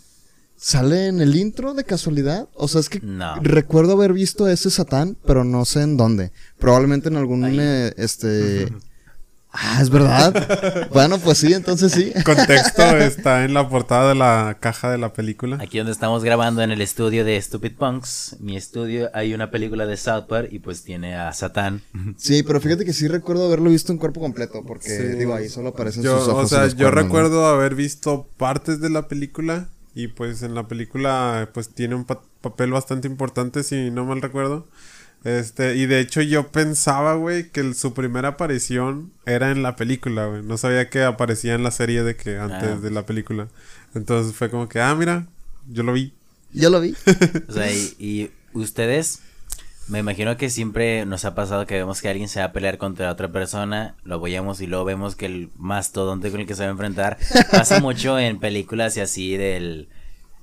¿Sale en el intro de casualidad? O sea, es que No. recuerdo haber visto a ese Satán, pero no sé en dónde. Probablemente en algún, eh, este... (laughs) ah, es verdad. (laughs) bueno, pues sí, entonces sí. Contexto está en la portada de la caja de la película. Aquí donde estamos grabando en el estudio de Stupid Punks, mi estudio, hay una película de South Park y pues tiene a Satán. Sí, pero fíjate que sí recuerdo haberlo visto en cuerpo completo, porque Sí. digo, ahí solo aparecen Yo, sus ojos. o sea, yo cuernos, ¿no? recuerdo haber visto partes de la película y pues en la película pues tiene un pa- papel bastante importante si no mal recuerdo. Este, y de hecho yo pensaba, güey, que el- su primera aparición era en la película, güey. No sabía que aparecía en la serie de que antes Ah. de la película. Entonces fue como que, ah, mira, yo lo vi. Yo lo vi. (laughs) O sea, y, y ustedes, me imagino que siempre nos ha pasado que vemos que alguien se va a pelear contra otra persona, lo apoyamos y luego vemos que el mastodonte con el que se va a enfrentar pasa mucho en películas y así del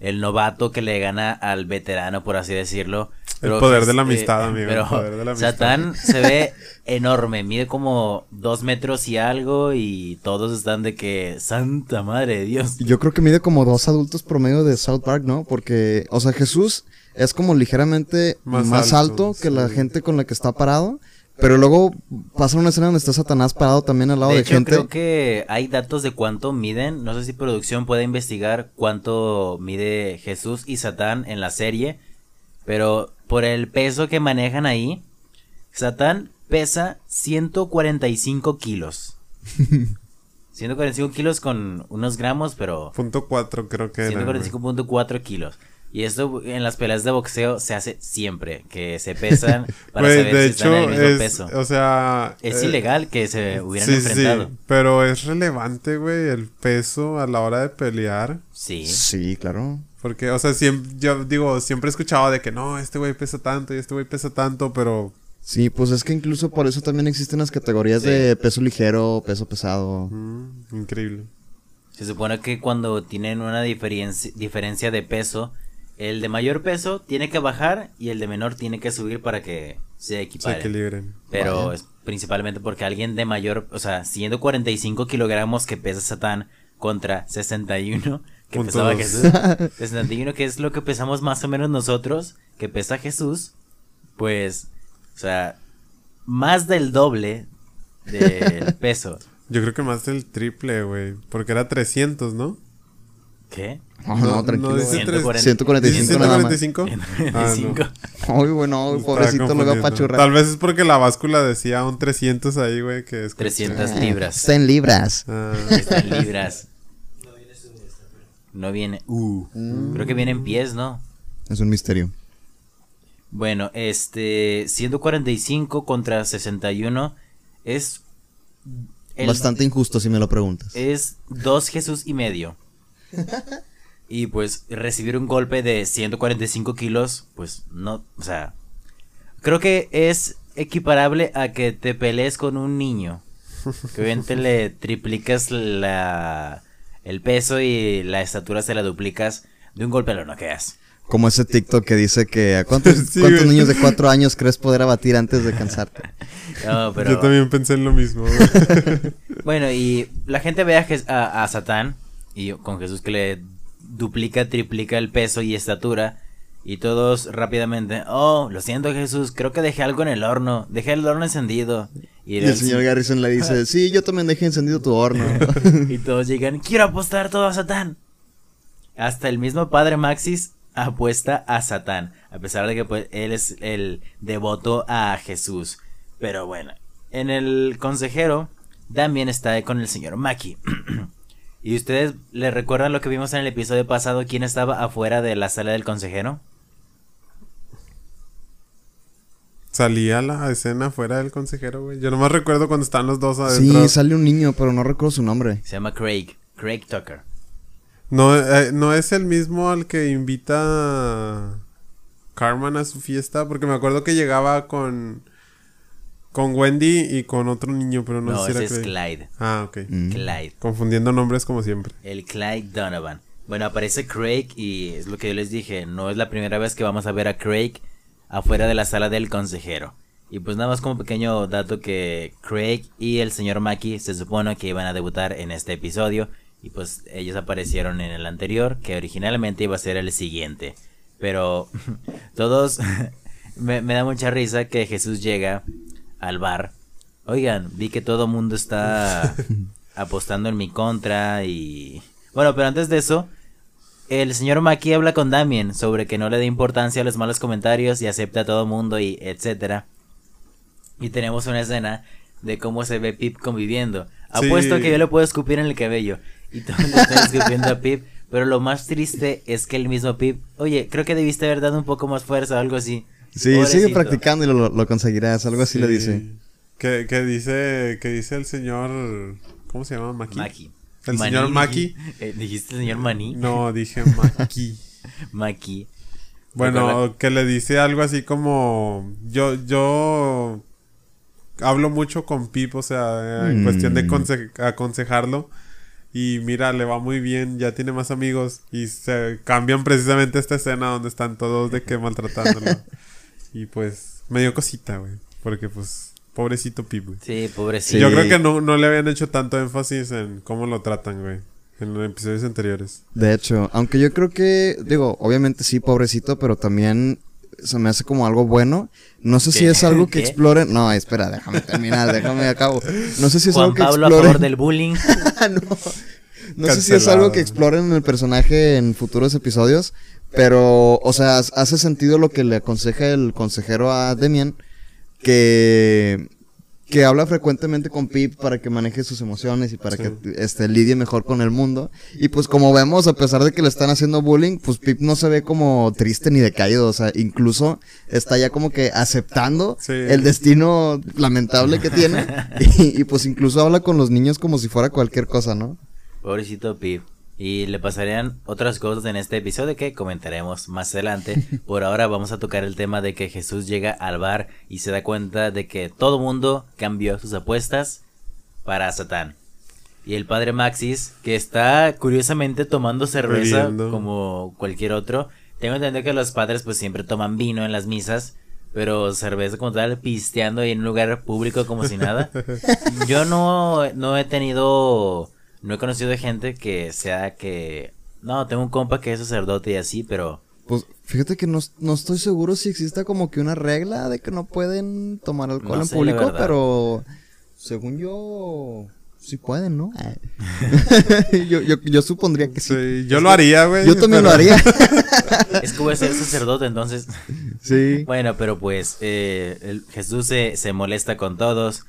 el novato que le gana al veterano, por así decirlo. El poder de la amistad, amigo, el Pero poder de la amistad. Satán se ve enorme, mide como dos metros y algo y todos están de que, santa madre de Dios. Yo creo que mide como dos adultos promedio de South Park, ¿no? Porque, o sea, Jesús es como ligeramente Más más, alto, alto, que la gente con la que está parado. Pero luego pasa una escena donde está Satanás parado también al lado De de, hecho, gente. creo que hay datos de cuánto miden. No sé si producción puede investigar cuánto mide Jesús y Satán en la serie. Pero por el peso que manejan ahí, Satán pesa 145 kilos. (laughs) 145 kilos con unos gramos, pero Punto 4 creo que era. güey. 145.4 kilos. Y esto en las peleas de boxeo se hace siempre, que se pesan (laughs) para Güey, saber de si están hecho, en el mismo es, peso. o sea... Es eh, ilegal que se hubieran Sí, enfrentado. sí, pero es relevante, güey, el peso a la hora de pelear. Sí. Sí, claro. Porque, o sea, siempre, yo digo, siempre he escuchado de que no, este güey pesa tanto y este güey pesa tanto, pero Sí, pues es que incluso por eso también existen las categorías Sí. de peso ligero, peso pesado. mm, increíble. Se supone que cuando tienen una diferencia, diferencia de peso, el de mayor peso tiene que bajar y el de menor tiene que subir para que se Se equipare. equilibren. Pero Vaya. es principalmente porque alguien de mayor, o sea, siendo 45 kilogramos que pesa Satán contra 61 que pesaba. Jesús, (laughs) 61 que es lo que pesamos más o menos nosotros, que pesa Jesús, pues O sea, más del doble del (laughs) peso. Yo creo que más del triple, güey. Porque era 300, ¿no? ¿Qué? No, No, no, tranquilo. no dice güey. tres- 145 ¿Dice nada más. 145? Ah. 145. Ay, bueno, pobrecito lo veo confundiendo. apachurrar. Tal vez es porque la báscula decía un 300 ahí, güey, que es... 300 Ah, libras. Está en libras. Ah, Está en libras. No viene. Uh, creo que viene en pies, ¿no? Es un misterio. Bueno, este. 145 contra 61 es. el- Bastante injusto si me lo preguntas. Es dos Jesús y medio. (laughs) Y pues recibir un golpe de 145 kilos, pues no, o sea, creo que es equiparable a que te pelees con un niño. Que obviamente le triplicas la, el peso y la estatura se la duplicas. De un golpe lo noqueas. Como ese TikTok que dice que ¿a cuántos, (laughs) Sí, cuántos güey. niños de cuatro años crees poder abatir antes de cansarte? (laughs) No, pero... Yo también pensé en lo mismo. (laughs) Bueno, y la gente ve a, a- a Satán y con Jesús que le duplica, triplica el peso y estatura. Y todos rápidamente, oh, lo siento Jesús, creo que dejé algo en el horno, dejé el horno encendido. Y, el señor Garrison le dice, sí, yo también dejé encendido tu horno. (laughs) y todos llegan, quiero apostar todo a Satán. Hasta el mismo padre Maxis apuesta a Satán, a pesar de que pues, él es el devoto a Jesús. Pero bueno, en el consejero también está con el señor Maki. (clears throat) ¿Y ustedes le recuerdan lo que vimos en el episodio pasado? ¿Quién estaba afuera de la sala del consejero? Salía la escena fuera del consejero, güey. Yo nomás recuerdo cuando están los dos adentro. sí, sale un niño, pero no recuerdo su nombre. Se llama Craig, Craig Tucker. No, eh, no es el mismo al que invita Carmen a su fiesta, porque me acuerdo que llegaba con con Wendy y con otro niño, pero no, No, sé si ese era es. Clyde. Ah, ok. Mm. Clyde. Confundiendo nombres como siempre. El Clyde Donovan. Bueno, aparece Craig y es lo que yo les dije, no es la primera vez que vamos a ver a Craig afuera de la sala del consejero. Y pues nada más como pequeño dato que Craig y el señor Maki se supone que iban a debutar en este episodio y pues ellos aparecieron en el anterior que originalmente iba a ser el siguiente. Pero (laughs) todos (laughs) me, me da mucha risa que Jesús llega al bar. Oigan, vi que todo mundo está (laughs) apostando en mi contra y... Bueno, pero antes de eso, el señor Maki habla con Damien sobre que no le dé importancia a los malos comentarios y acepta a todo mundo y etcétera. Y tenemos una escena de cómo se ve Pip conviviendo. Sí. Apuesto que yo le puedo escupir en el cabello. Y todos le están escupiendo a Pip. Pero lo más triste es que el mismo Pip, oye, creo que debiste haber dado un poco más fuerza o algo así. Sí, sigue practicando y lo, lo conseguirás, algo así le dice. Que, que dice que dice el señor ¿Cómo se llama? Maki. Maki. El Maní, señor Maki. (laughs) eh, dijiste el señor Maní. No, dije Maki. (laughs) Maki. Bueno, Recuerda- que le dice algo así como yo yo hablo mucho con Pip, o sea, en Mm. cuestión de conse- aconsejarlo y mira, le va muy bien, ya tiene más amigos y se cambian precisamente esta escena donde están todos de que (laughs) maltratándolo. Y pues me dio cosita, güey, porque pues pobrecito Pip, güey. Sí, pobrecito. Yo creo que no, no le habían hecho tanto énfasis en cómo lo tratan, güey, en los episodios anteriores. De hecho, aunque yo creo que, digo, obviamente sí, pobrecito, pero también se me hace como algo bueno. No sé si es algo que ¿Qué? exploren. No, espera, déjame terminar, déjame acabo. No sé si es Juan algo que Pablo a exploren. favor del bullying. (laughs) no. No sé si es algo que exploren en el personaje en futuros episodios, pero, o sea, hace sentido lo que le aconseja el consejero a Demian, que, que habla frecuentemente con Pip para que maneje sus emociones y para Sí. que este, lidie mejor con el mundo. Y pues como vemos, a pesar de que le están haciendo bullying, pues Pip no se ve como triste ni decaído, o sea, incluso está ya como que aceptando Sí. el destino lamentable que tiene (laughs) y, y pues incluso habla con los niños como si fuera cualquier cosa, ¿no? Pobrecito Pip. Y le pasarían otras cosas en este episodio que comentaremos más adelante. (laughs) Por ahora vamos a tocar el tema de que Jesús llega al bar y se da cuenta de que todo mundo cambió sus apuestas para Satán. Y el padre Maxis, que está curiosamente tomando cerveza Bebiendo. como cualquier otro. Tengo entendido que los padres pues siempre toman vino en las misas. Pero cerveza como tal, pisteando en un lugar público como si nada. (laughs) Yo no, no he tenido, no he conocido de gente que sea que, no, tengo un compa que es sacerdote y así, pero Pues fíjate que no, no estoy seguro si exista como que una regla de que no pueden tomar alcohol No en público, pero según yo sí pueden, ¿no? (laughs) yo, yo, yo supondría que sí. Sí, yo lo haría, güey. Yo también lo haría. (laughs) Es que voy a ser sacerdote, entonces. sí. Bueno, pero pues eh, el- Jesús se, se molesta con todos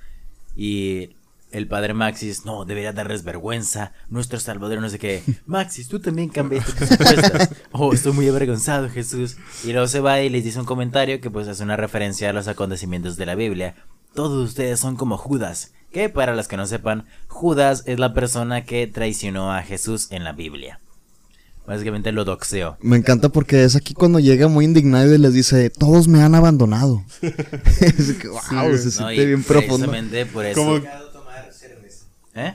y el padre Maxis, no, debería darles vergüenza, nuestro salvador, no sé qué. (laughs) Maxis, tú también cambiaste tus respuestas. Oh, estoy muy avergonzado, Jesús. Y luego se va y les dice un comentario que pues hace una referencia a los acontecimientos de la Biblia. Todos ustedes son como Judas, que para los que no sepan, Judas es la persona que traicionó a Jesús en la Biblia. Básicamente lo doxeó. Me encanta porque es aquí cuando llega muy indignado y les dice, todos me han abandonado. (laughs) es que, wow, se No, siente y bien profundo. precisamente por eso. Como- ¿Eh?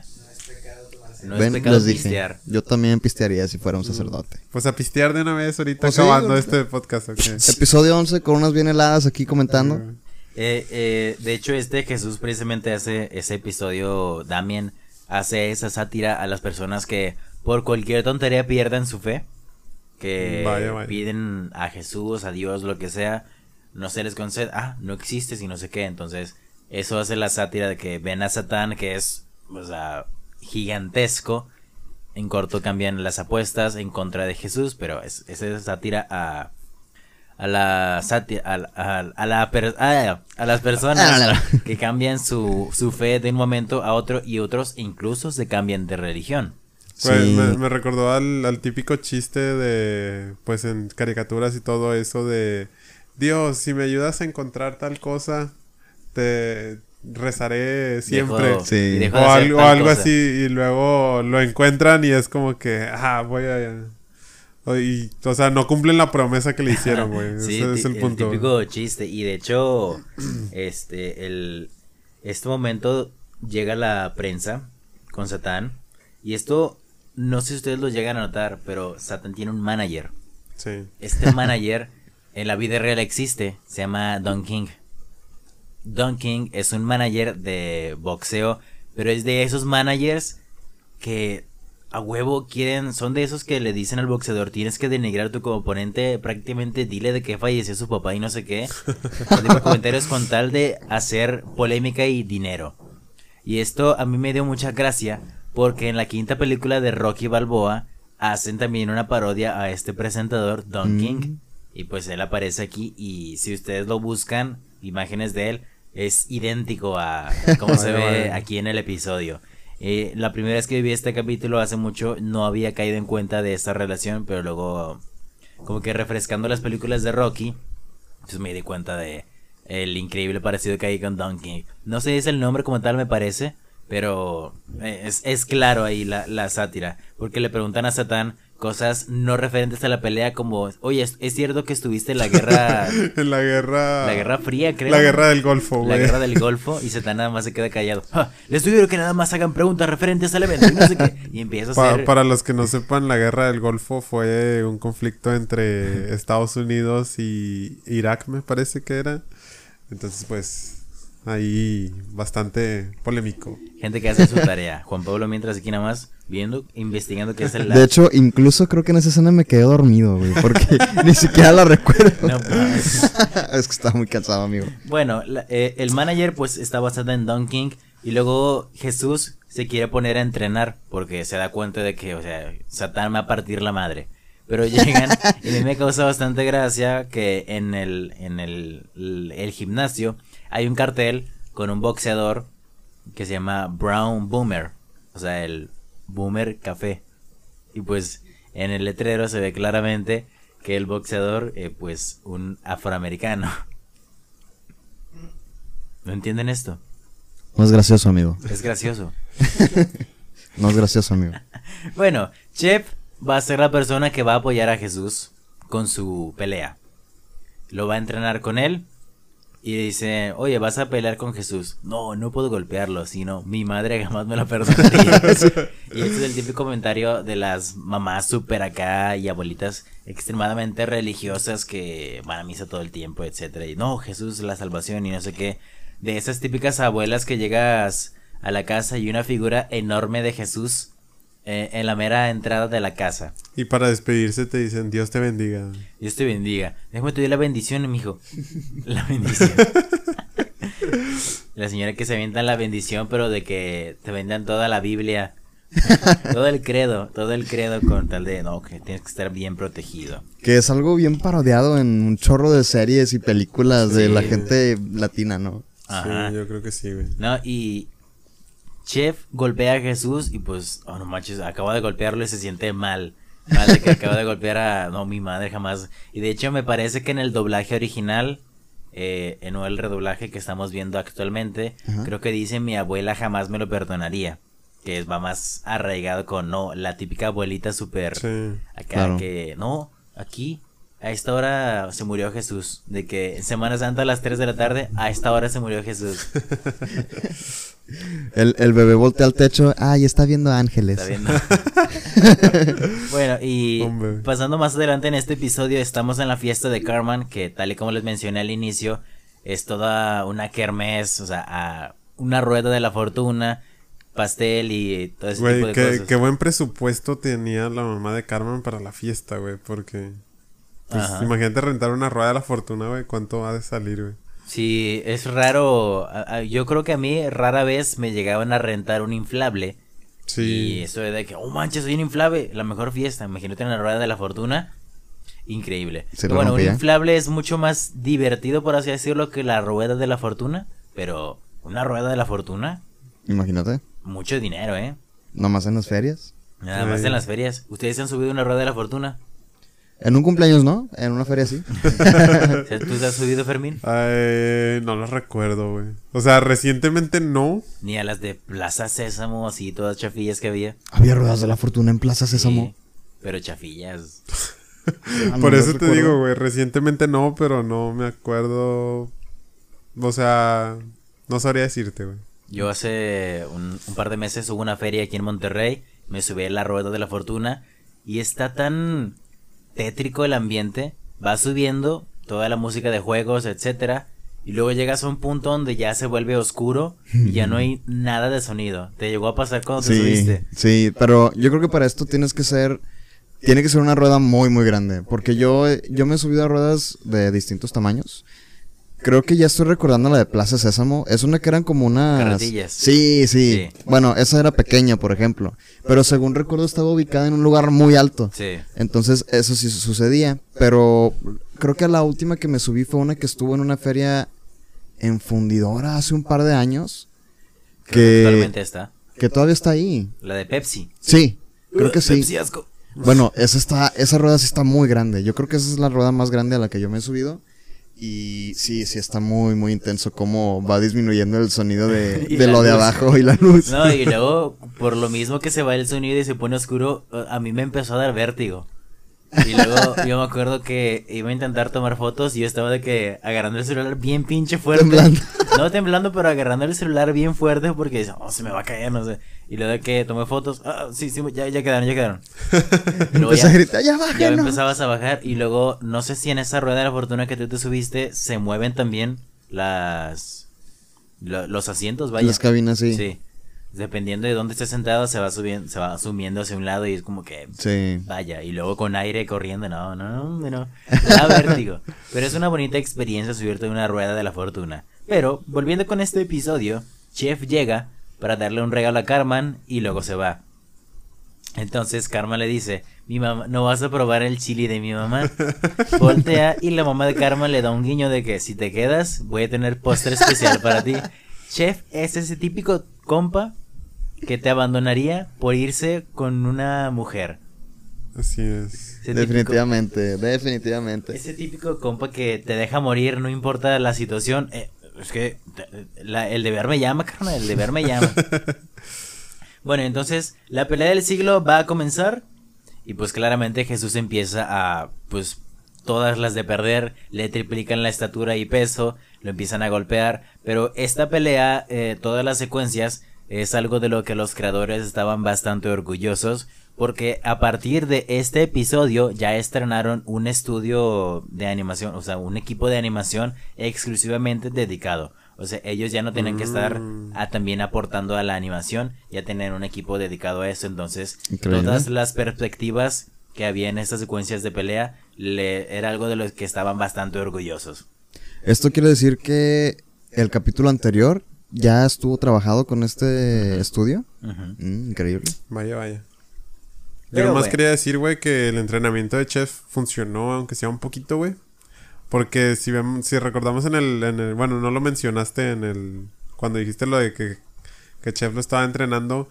No es pecado dije, pistear. yo también pistearía si fuera un sacerdote. Pues a pistear de una vez ahorita Pues sí, acabando ahorita. este podcast. (laughs) Episodio 11 con unas bien heladas aquí comentando. Eh, eh, de hecho, este Jesús precisamente hace ese episodio, Damien, hace esa sátira a las personas que por cualquier tontería pierden su fe, que Vaya, vaya. piden a Jesús, a Dios, lo que sea, no se les concede, ah, no existes y no sé qué, entonces eso hace la sátira de que ven a Satán, que es, o sea, gigantesco, en corto cambian las apuestas en contra de Jesús, pero es, es esa sátira a a la sati- a, la- a, a la per- ah, a las personas que cambian su, su fe de un momento a otro y otros incluso se cambian de religión. Pues Sí. me, me recordó al, al típico chiste de, pues en caricaturas y todo eso de, Dios, si me ayudas a encontrar tal cosa, te rezaré siempre. Dejo- Sí. y dejo o algo, tal algo cosa. así y luego lo encuentran y es como que, ah, voy a... o- y, o sea, no cumplen la promesa que le hicieron, güey. (laughs) Sí, Ese es el punto. típico chiste. Y de hecho, (clears throat) este, el, este momento llega la prensa con Satán. Y esto, no sé si ustedes lo llegan a notar, pero Satán tiene un manager. Sí. Este manager (laughs) en la vida real existe, se llama Don King. Don King es un manager de boxeo, pero es de esos managers que a huevo quieren, son de esos que le dicen al boxeador, tienes que denigrar a tu oponente, prácticamente dile de que falleció su papá y no sé qué. (laughs) De comentarios con tal de hacer polémica y dinero. Y esto a mí me dio mucha gracia porque en la quinta película de Rocky Balboa hacen también una parodia a este presentador, Don Mm. King. Y pues él aparece aquí y si ustedes lo buscan, imágenes de él, es idéntico a (laughs) como se ve aquí en el episodio. Eh, la primera vez que vi este capítulo hace mucho no había caído en cuenta de esta relación, pero luego como que refrescando las películas de Rocky, pues me di cuenta de el increíble parecido que hay con Donkey. No sé si es el nombre como tal me parece, pero eh, es, es claro ahí la, la sátira, porque le preguntan a Satán cosas no referentes a la pelea como, oye, ¿es, es cierto que estuviste en la guerra, (laughs) En la guerra... la guerra fría, creo? La guerra del Golfo, La güey. guerra del Golfo y Satán nada más se queda callado. "Ja, Les digo que nada más hagan preguntas referentes al evento y no sé qué. Y empieza a Pa- hacer... para los que no sepan, la guerra del Golfo fue un conflicto entre Estados Unidos y Irak, me parece que era. Entonces, pues, ahí bastante polémico. Gente que hace su tarea. (laughs) Juan Pablo mientras aquí nada más viendo, investigando qué es el... De hecho, incluso creo que en esa escena me quedé dormido, güey, porque (laughs) ni siquiera la recuerdo. No, pues. (laughs) es que estaba muy cansado, amigo. Bueno, la- eh, el manager pues está basado en Don King y luego Jesús se quiere poner a entrenar porque se da cuenta de que, o sea, Satán va a partir la madre. Pero llegan y a mí me causa bastante gracia que en el, en el, el, el gimnasio hay un cartel con un boxeador que se llama Brown Boomer, o sea, el Boomer Café. Y pues en el letrero se ve claramente que el boxeador, eh, pues un afroamericano. (laughs) ¿No entienden esto? No es gracioso, amigo. Es gracioso. No es gracioso, amigo. (laughs) Bueno, Chef va a ser la persona que va a apoyar a Jesús con su pelea. Lo va a entrenar con él y dice, oye, vas a pelear con Jesús. No, no puedo golpearlo, sino mi madre (laughs) jamás me la perdonaría. (laughs) y este es el típico comentario de las mamás súper acá y abuelitas extremadamente religiosas que van a misa todo el tiempo, etcétera. Y no, Jesús la salvación y no sé qué. De esas típicas abuelas que llegas a la casa y una figura enorme de Jesús eh, en la mera entrada de la casa. Y para despedirse te dicen, Dios te bendiga. Dios te bendiga. Déjame te doy la bendición, mijo. (laughs) La bendición. (laughs) la señora que se avienta la bendición, pero de que te vendan toda la Biblia. (laughs) todo el credo, todo el credo con tal de, no, que tienes que estar bien protegido. Que es algo bien parodiado en un chorro de series y películas de la gente latina, ¿no? Ajá. Sí, yo creo que sí, güey. No, y Chef golpea a Jesús y pues, oh no manches, acabo de golpearlo y se siente mal. Mal de que acabo de golpear a, no, mi madre jamás. Y de hecho me parece que en el doblaje original, eh, en el redoblaje que estamos viendo actualmente, Ajá. creo que dice mi abuela jamás me lo perdonaría. Que es, va más arraigado con, no, la típica abuelita súper Sí. acá Claro. que, no, aquí, a esta hora se murió Jesús. De que en Semana Santa a las 3 de la tarde, a esta hora se murió Jesús. (laughs) El, el bebé voltea al techo, ay, está viendo ángeles. Está viendo. (laughs) bueno, y Hombre. pasando más adelante en este episodio, estamos en la fiesta de Carmen, que tal y como les mencioné al inicio, es toda una kermés, o sea, a- una rueda de la fortuna, pastel y todo ese tipo Güey, de qué, cosas. qué buen presupuesto tenía la mamá de Carmen para la fiesta, güey, porque... Pues Ajá. imagínate rentar una rueda de la fortuna, güey, ¿cuánto va de salir, güey? Sí, es raro. Yo creo que a mí rara vez me llegaban a rentar un inflable. Y Sí. eso de que, oh manches, soy un inflable, la mejor fiesta. Imagínate en la rueda de la fortuna. Increíble. Se Pero lo bueno, un rompía. inflable es mucho más divertido, por así decirlo, que la rueda de la fortuna. Pero una rueda de la fortuna, Imagínate, mucho dinero, ¿eh? nomás en las ferias. Nada más Sí. en las ferias. ¿Ustedes se han subido una rueda de la fortuna? En un cumpleaños, ¿no? En una feria sí. (laughs) ¿Tú te has subido, Fermín? Ay, no lo recuerdo, güey. O sea, recientemente no. Ni a las de Plaza Sésamo, así, todas chafillas que había. Había ruedas de la fortuna en Plaza Sésamo. Sí, pero chafillas. (laughs) Ah, no Por eso te recuerdo. digo, güey, recientemente no, pero no me acuerdo. O sea, no sabría decirte, güey. Yo hace un, un par de meses hubo una feria aquí en Monterrey, me subí a la rueda de la fortuna y está tan tétrico el ambiente, va subiendo toda la música de juegos, etcétera, y luego llegas a un punto donde ya se vuelve oscuro y ya no hay (laughs) nada de sonido. ¿Te llegó a pasar cuando te Sí, subiste? sí, pero yo creo que para esto tienes que ser, tiene que ser una rueda muy, muy grande, porque yo, yo me he subido a ruedas de distintos tamaños. Creo que ya estoy recordando la de Plaza Sésamo. Es una que eran como unas... Carretillas. Sí, sí, Sí. Bueno, esa era pequeña, por ejemplo. Pero según recuerdo estaba ubicada en un lugar muy alto. Sí. Entonces eso sí sucedía. Pero creo que la última que me subí fue una que estuvo en una feria en Fundidora hace un par de años. Que, Actualmente está. que todavía está ahí. La de Pepsi. Sí, creo que sí. Pepsi asco. Bueno, esa está, esa rueda sí está muy grande. Yo creo que esa es la rueda más grande a la que yo me he subido. Y sí, sí está muy, muy intenso cómo va disminuyendo el sonido de, (laughs) de lo de abajo y la luz. No, y luego, por lo mismo que se va el sonido y se pone oscuro, a mí me empezó a dar vértigo. Y luego yo me acuerdo que iba a intentar tomar fotos y yo estaba de que agarrando el celular bien pinche fuerte. Temblando. No temblando, pero agarrando el celular bien fuerte porque dice, oh, se me va a caer, no sé. Y luego de que tomé fotos, ah, sí, sí, ya, ya quedaron, ya quedaron. (laughs) Empecé a ya, gritar, ya empezabas a bajar y luego, no sé si en esa rueda de la fortuna que tú te subiste, se mueven también las... lo- los asientos, vaya. Las cabinas, sí. Sí. Dependiendo de dónde estés sentado, se va subiendo, se va sumiendo hacia un lado y es como que Sí. vaya. Y luego con aire corriendo, no, no, no, no. Da vértigo. Pero es una bonita experiencia subirte a una rueda de la fortuna. Pero, volviendo con este episodio, Chef llega para darle un regalo a Carmen y luego se va. Entonces Carmen le dice, mi mamá, ¿no vas a probar el chili de mi mamá? (laughs) Voltea y la mamá de Carmen le da un guiño de que si te quedas voy a tener postre especial para ti. (laughs) Chef es ese típico compa que te abandonaría por irse con una mujer. Así es. Ese típico- definitivamente, definitivamente. ese típico compa que te deja morir, no importa la situación. Eh, es que la- el deber me llama, carnal, el deber me llama. (laughs) bueno, entonces la pelea del siglo va a comenzar. Y pues claramente Jesús empieza a, pues, todas las de perder, le triplican la estatura y peso, lo empiezan a golpear. Pero esta pelea, eh, todas las secuencias, es algo de lo que los creadores estaban bastante orgullosos. Porque a partir de este episodio ya estrenaron un estudio de animación, o sea, un equipo de animación exclusivamente dedicado. O sea, ellos ya no tienen que estar Mm. también aportando a la animación, ya tener un equipo dedicado a eso. Entonces, Increíble. todas las perspectivas que había en estas secuencias de pelea le, era algo de lo que estaban bastante orgullosos. Esto quiere decir que el capítulo anterior ya estuvo trabajado con este estudio. Ujú. Mm, increíble. Vaya, vaya. Yo Pero nomás quería decir, güey, que el entrenamiento de chef funcionó, aunque sea un poquito, güey. Porque si vemos, si recordamos en el, en el, bueno, no lo mencionaste en el, cuando dijiste lo de que, que Chef lo estaba entrenando,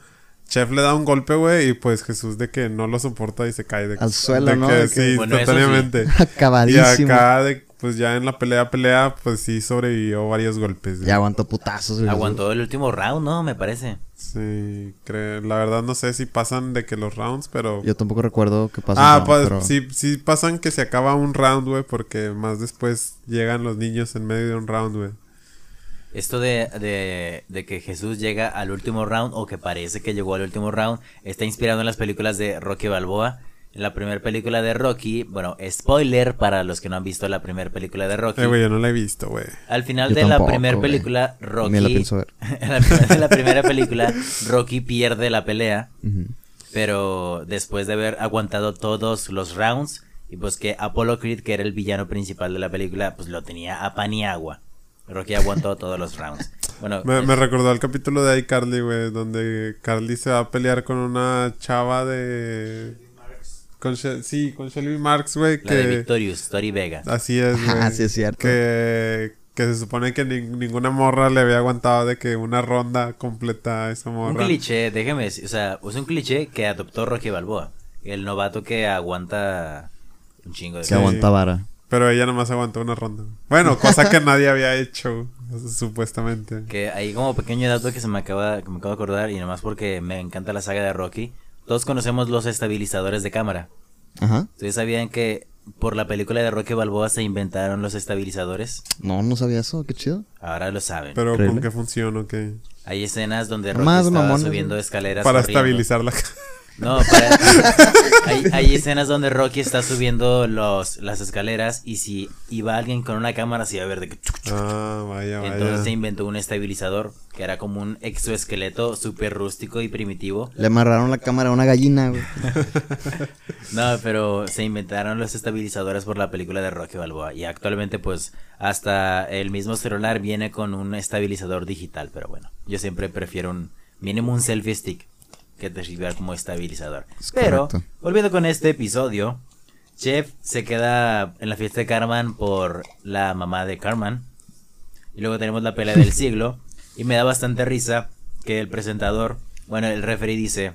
Chef le da un golpe, güey, y pues Jesús de que no lo soporta y se cae de Al suelo, de ¿no? que De que- sí, Bueno, instantáneamente. (laughs) Y Acabadísimo. acá, de, pues ya en la pelea, pelea, pues sí sobrevivió varios golpes. Ya aguantó putazos. güey. Aguantó el último round, ¿no? Me parece. Sí, creo, la verdad no sé si pasan de que los rounds, pero... Yo tampoco recuerdo qué pasó. Ah, pues pero- sí, sí pasan que se acaba un round, güey, porque más después llegan los niños en medio de un round, güey. Esto de, de, de que Jesús llega al último round o que parece que llegó al último round está inspirado en las películas de Rocky Balboa. En la primera película de Rocky, bueno, spoiler para los que no han visto la primera película de Rocky. Eh, güey, yo no la he visto, güey. Al final Yo de la primera película, Rocky. Ni la pienso ver. (laughs) en la final de la primera película, Rocky pierde la pelea. Pero después de haber aguantado todos los rounds, y pues que Apollo Creed, que era el villano principal de la película, pues lo tenía a pan y agua. Rocky aguantó todos los rounds. Bueno, Me, es- me recordó el capítulo de iCarly, güey, donde Carly se va a pelear con una chava de... Con sí, con Shelby Marks, güey, la de. Victorious, Tori Vega. Así es, (laughs) güey. Ah, sí es cierto. Que, que se supone que ni- ninguna morra le había aguantado de que una ronda completa a esa Un morra. cliché, déjeme decir, o sea, es un cliché que adoptó Rocky Balboa. El novato que aguanta un chingo de Que Sí. aguanta vara. Pero ella nomás aguantó una ronda. Bueno, cosa que nadie había hecho, supuestamente. Que ahí como pequeño dato que se me acaba, que me acabo de acordar, y nomás porque me encanta la saga de Rocky, todos conocemos los estabilizadores de cámara. Ajá. ¿Ustedes sabían que por la película de Rocky Balboa se inventaron los estabilizadores? No, no sabía eso. Qué chido. Ahora lo saben. Pero con qué funciona, ¿qué? Hay escenas donde Rocky Más está mamones, subiendo escaleras Para corriendo. estabilizar la... No, para... hay, hay escenas donde Rocky está subiendo los, las escaleras y si iba alguien con una cámara se iba a ver de que... chuc, chuc. Ah, vaya, vaya. Entonces se inventó un estabilizador que era como un exoesqueleto súper rústico y primitivo. Le amarraron la cámara a una gallina, güey. (laughs) No, pero se inventaron los estabilizadores por la película de Rocky Balboa y actualmente pues hasta el mismo celular viene con un estabilizador digital, pero bueno, yo siempre prefiero un mínimo un selfie stick que te sirva como estabilizador. Es pero correcto. volviendo con este episodio, Chef se queda en la fiesta de Carmen por la mamá de Carmen y luego tenemos la pelea del (laughs) siglo y me da bastante risa que el presentador, bueno, el referee dice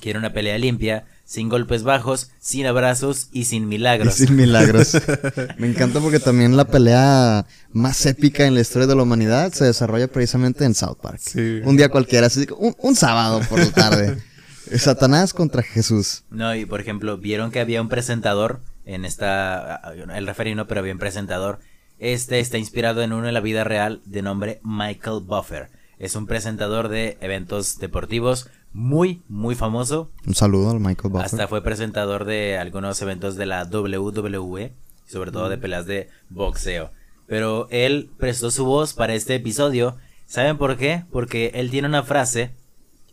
Quiero una pelea limpia, sin golpes bajos, sin abrazos y sin Y milagros. sin milagros. (laughs) Me encanta porque también la pelea más épica en la historia de la humanidad se desarrolla precisamente en South Park. Sí. Un día cualquiera, así, un, un sábado por la tarde. (laughs) Satanás contra Jesús. No, y por ejemplo, vieron que había un presentador en esta. El referee no, pero había un presentador. Este está inspirado en uno de la vida real de nombre Michael Buffer. Es un presentador de eventos deportivos muy, muy famoso. Un saludo al Michael Buffer. Hasta fue presentador de algunos eventos de la WWE, sobre todo de peleas de boxeo. Pero él prestó su voz para este episodio. ¿Saben por qué? Porque él tiene una frase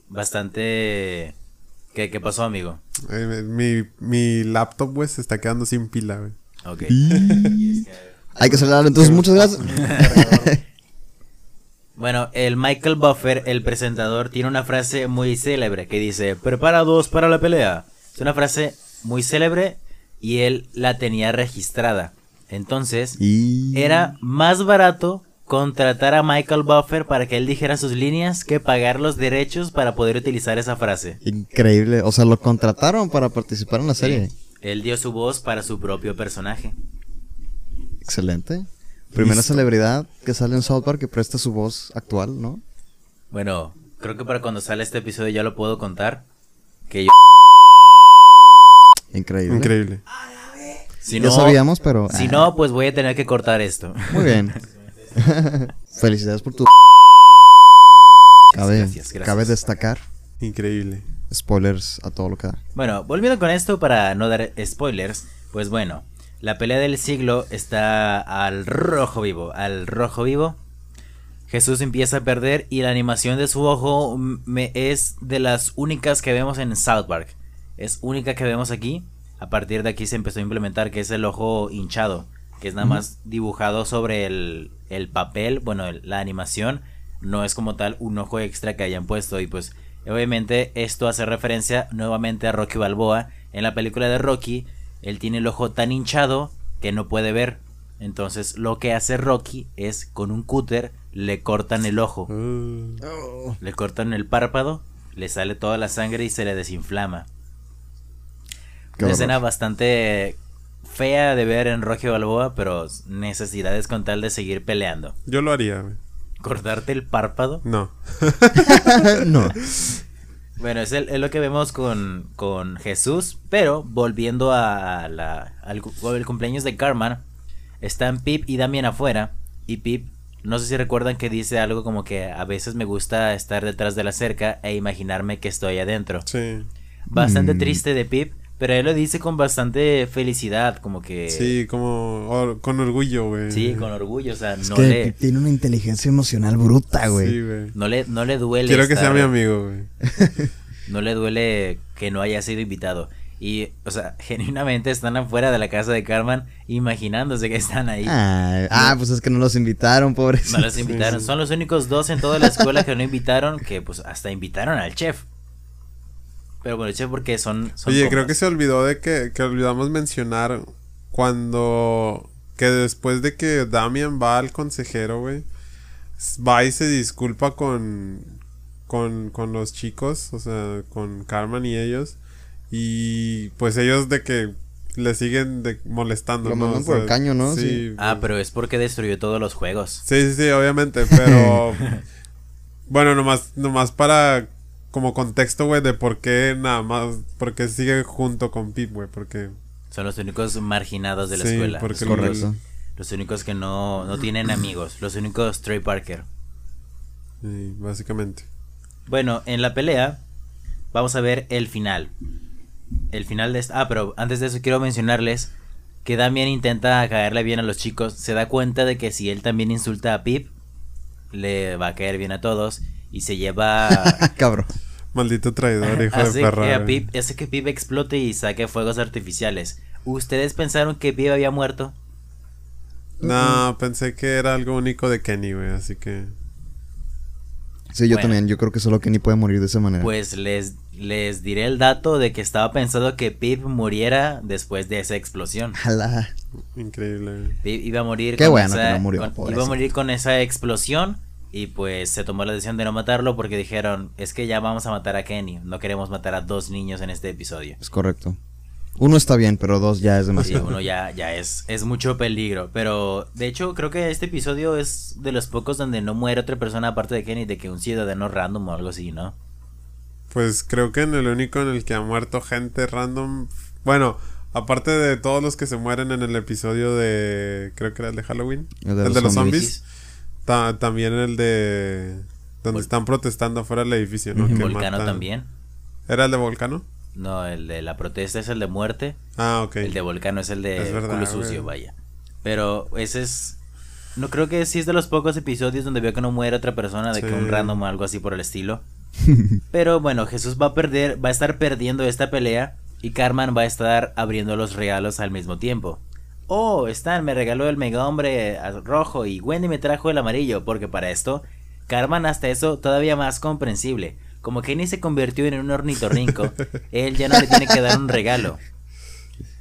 bastante... ¿Qué, qué pasó, amigo? Eh, mi, mi laptop, güey, se está quedando sin pila, güey. Ok. (laughs) (laughs) Hay que acelerarlo, entonces muchas gracias. (laughs) Bueno, el Michael Buffer, el presentador, tiene una frase muy célebre que dice, preparados para la pelea. Es una frase muy célebre y él la tenía registrada. Entonces, y... Era más barato contratar a Michael Buffer para que él dijera sus líneas que pagar los derechos para poder utilizar esa frase. Increíble. O sea, lo contrataron para participar en la serie. Él dio su voz para su propio personaje. Excelente. Primera Listo. celebridad que sale en South Park que presta su voz actual, ¿no? Bueno, creo que para cuando sale este episodio ya lo puedo contar. Que yo... Increíble. Increíble. Si ya no, sabíamos, pero... Si ah, no, pues voy a tener que cortar esto. Muy bien. (laughs) (laughs) Felicidades por tu... Cabe, Gracias, gracias. cabe destacar Increíble. spoilers a todo lo que da. Bueno, volviendo con esto para no dar spoilers, pues bueno, la pelea del siglo está al rojo vivo, al rojo vivo. Jesús empieza a perder y la animación de su ojo me es de las únicas que vemos en South Park. Es única que vemos aquí. A partir de aquí se empezó a implementar que es el ojo hinchado, que es nada más dibujado sobre el, el papel, bueno, el- la animación. No es como tal un ojo extra que hayan puesto y pues obviamente esto hace referencia nuevamente a Rocky Balboa. En la película de Rocky, él tiene el ojo tan hinchado que no puede ver. Entonces lo que hace Rocky es con un cúter le cortan el ojo, Uh, le cortan el párpado, le sale toda la sangre y se le desinflama. Qué Una horror. escena bastante fea de ver en Rocky Balboa, pero necesidades con tal de seguir peleando. yo lo haría, güey. Cortarte el párpado. No. (laughs) (laughs) no. Bueno, es, el- es lo que vemos con, con Jesús, pero volviendo a la, al el cumpleaños de Carmen, están Pip y Damien afuera, y Pip, no sé si recuerdan que dice algo como que a veces me gusta estar detrás de la cerca e imaginarme que estoy adentro. Sí. Bastante Mm. triste de Pip, pero él lo dice con bastante felicidad, como que... Sí, como or- con orgullo, güey. Sí, con orgullo, o sea, Es no que le, tiene una inteligencia emocional bruta, güey. Sí, güey. no le, no le duele. Quiero que sea mi amigo, güey. (laughs) No le duele que no haya sido invitado. Y, o sea, (laughs) genuinamente están afuera de la casa de Carmen imaginándose que están ahí. Ah, ah, pues es que no los invitaron, pobres. No los invitaron. Son los únicos dos en toda la escuela que no invitaron, que pues hasta invitaron al chef. Pero bueno, el chef porque son... son Oye, creo que se olvidó de que, que olvidamos mencionar cuando que después de que Damian va al consejero, güey, va y se disculpa con, con, con los chicos, o sea, con Carmen y ellos, y pues ellos de que le siguen de, molestando, Lo ¿no? mandan O por el caño, ¿no? Sí. Sí. Ah, pero es porque destruyó todos los juegos. Sí, sí, sí, obviamente, pero (laughs) bueno, nomás, nomás para como contexto, güey, de por qué nada más, por qué sigue junto con Pip, güey, porque Son los únicos marginados de la Sí, escuela. porque únicos- Correcto. Los únicos que no, no tienen amigos. Los únicos Trey Parker. sí, básicamente. Bueno, en la pelea vamos a ver el final. El final de esta... Ah, pero antes de eso quiero mencionarles que Damien intenta caerle bien a los chicos. Se da cuenta de que si él también insulta a Pip, le va a caer bien a todos. Y se lleva... (laughs) Cabrón. Maldito traidor, (laughs) hijo hace de perra. que. Pip, hace que Pip explote y saque fuegos artificiales. ¿Ustedes pensaron que Pip había muerto? No, pensé que era algo único de Kenny, güey, así que Sí, yo Bueno. también. Yo creo que solo Kenny puede morir de esa manera. Pues les, les diré el dato de que estaba pensado que Pip muriera después de esa explosión. Jala. increíble. Pip iba a morir Qué con bueno esa, que no murió, con- iba a morir con esa explosión y pues se tomó la decisión de no matarlo porque dijeron, es que ya vamos a matar a Kenny, no queremos matar a dos niños en este episodio. Es correcto. Uno está bien, pero dos ya es Sí, demasiado. uno ya, ya es, es mucho peligro, pero de hecho creo que este episodio es de los pocos donde no muere otra persona aparte de Kenny, de que un ciudadano random o algo así, ¿no? Pues creo que en el único en el que ha muerto gente random. Bueno, aparte de todos los que se mueren en el episodio de. Creo que era el de Halloween. El de el los de los zombies. zombies. Ta- también el de. Donde Vol- están protestando afuera del edificio, ¿no? Que Volcano matan- también. ¿Era el de Volcano? No, el de la protesta es el de muerte. Ah, ok. El de Volcano es el de Es verdad, culo sucio, güey. vaya. Pero ese es. No creo que sí es de los pocos episodios donde veo que no muere otra persona, de que un random o algo así por el estilo. (laughs) Pero bueno, Jesús va a perder, va a estar perdiendo esta pelea y Carmen va a estar abriendo los regalos al mismo tiempo. Oh, Stan me regaló el mega hombre rojo y Wendy me trajo el amarillo, porque para esto, Carmen hasta eso todavía más comprensible. Como Kenny se convirtió en un ornitorrinco, (laughs) él ya no le tiene que dar un regalo.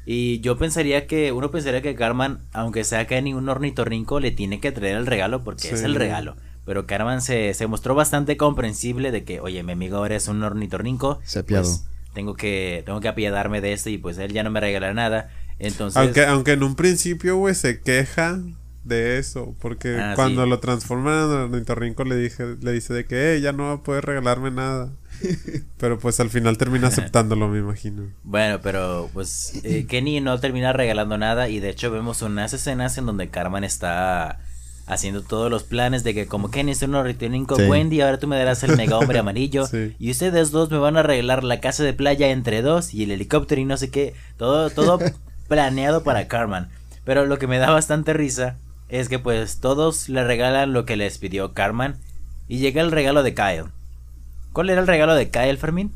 Y yo pensaría que, uno pensaría que Carmen, aunque sea Kenny un ornitorrinco, le tiene que traer el regalo porque es el regalo. Pero Carmen se, se mostró bastante comprensible de que, oye, mi amigo ahora es un ornitorrinco. Se pues, tengo que, tengo que apiadarme de este y pues él ya no me regalará nada. Entonces, Aunque, aunque en un principio, güey, se queja de eso. Porque Ah, cuando sí. lo transforman en ornitorrinco le dije, le dice de que "Eh, ya no va a poder regalarme nada. (laughs) Pero pues al final termina aceptándolo, me imagino. Bueno, pero pues eh, (clears throat) Kenny no termina regalando nada y de hecho vemos unas escenas en donde Carmen está haciendo todos los planes de que como Kenny es un ornitorrinco Sí. Wendy, ahora tú me darás el mega hombre amarillo (laughs) Sí. y ustedes dos me van a arreglar la casa de playa entre dos y el helicóptero y no sé qué, todo todo planeado para Carmen. Pero lo que me da bastante risa es que pues todos le regalan lo que les pidió Carmen y llega el regalo de Kyle. ¿Cuál era el regalo de Kyle, Fermín?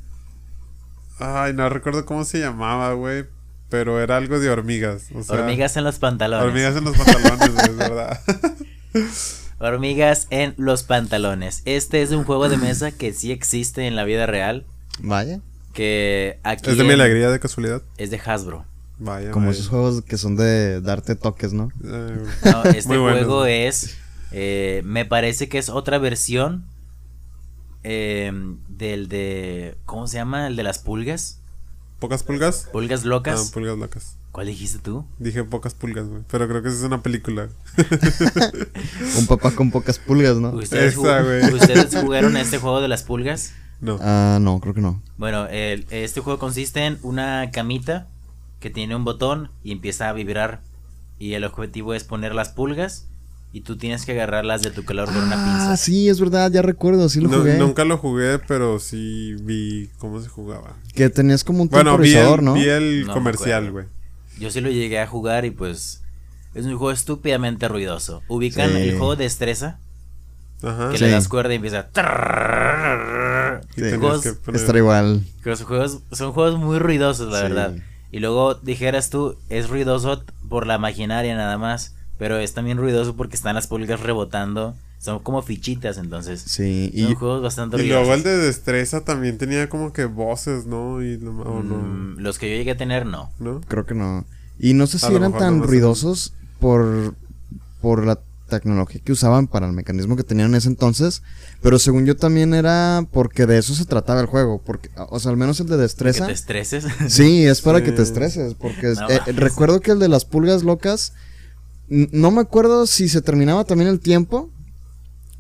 Ay, no recuerdo cómo se llamaba, güey. Pero era algo de hormigas. o sea, hormigas en los pantalones. Hormigas en los pantalones, güey, es verdad. (laughs) Hormigas en los pantalones. Este es un juego de mesa que sí existe en la vida real. Vaya. Que aquí ¿Es de mi en- alegría de casualidad? es de Hasbro. Vaya. Como vaya. esos juegos que son de darte toques, ¿no? Eh, No, este bueno, juego es. eh, me parece que es otra versión. eh, del de. ¿Cómo se llama? El de las pulgas. ¿Pocas pulgas? Pulgas Ah, locas. pulgas locas. ¿Cuál dijiste tú? Dije pocas pulgas, güey. Pero creo que esa es una película. (laughs) Un papá con pocas pulgas, ¿no? ¿Ustedes, Esa, ju- güey. ¿Ustedes (laughs) jugaron este juego de las pulgas? No. Ah, no, creo que no. Bueno, el- este juego consiste en una camita que tiene un botón y empieza a vibrar. Y el objetivo es poner las pulgas y tú tienes que agarrarlas de tu color con una Ah, pinza. sí, es verdad, ya recuerdo, sí lo No- jugué. nunca lo jugué, pero sí vi cómo se jugaba. Que tenías como un Bueno, vi el, ¿no? vi el No comercial, güey. Yo sí lo llegué a jugar y pues es un juego estúpidamente ruidoso. Ubican Sí. el juego de destreza, Ajá. que Sí. le das cuerda y empieza... Y Sí. Juegos- que poner- Estar igual. Que los juegos son juegos muy ruidosos, la Sí. verdad. Y luego dijeras tú, es ruidoso por la maquinaria nada más, pero es también ruidoso porque están las pulgas rebotando. Son como fichitas, entonces. Sí, y Son juegos bastante Y ruidosos. luego el de destreza también tenía como que voces, ¿no? Y no, o no, Mm, los que yo llegué a tener, no. ¿no? creo que no. Y no sé A si eran tan ruidosos por, por la tecnología que usaban para el mecanismo que tenían en ese entonces, pero según yo también era porque de eso se trataba el juego, porque, o sea, al menos el de Que destreza. te estreses. (laughs) Sí, es para que te Sí. estreses, porque No eh, recuerdo que el de las pulgas locas, no me acuerdo si se terminaba también el tiempo,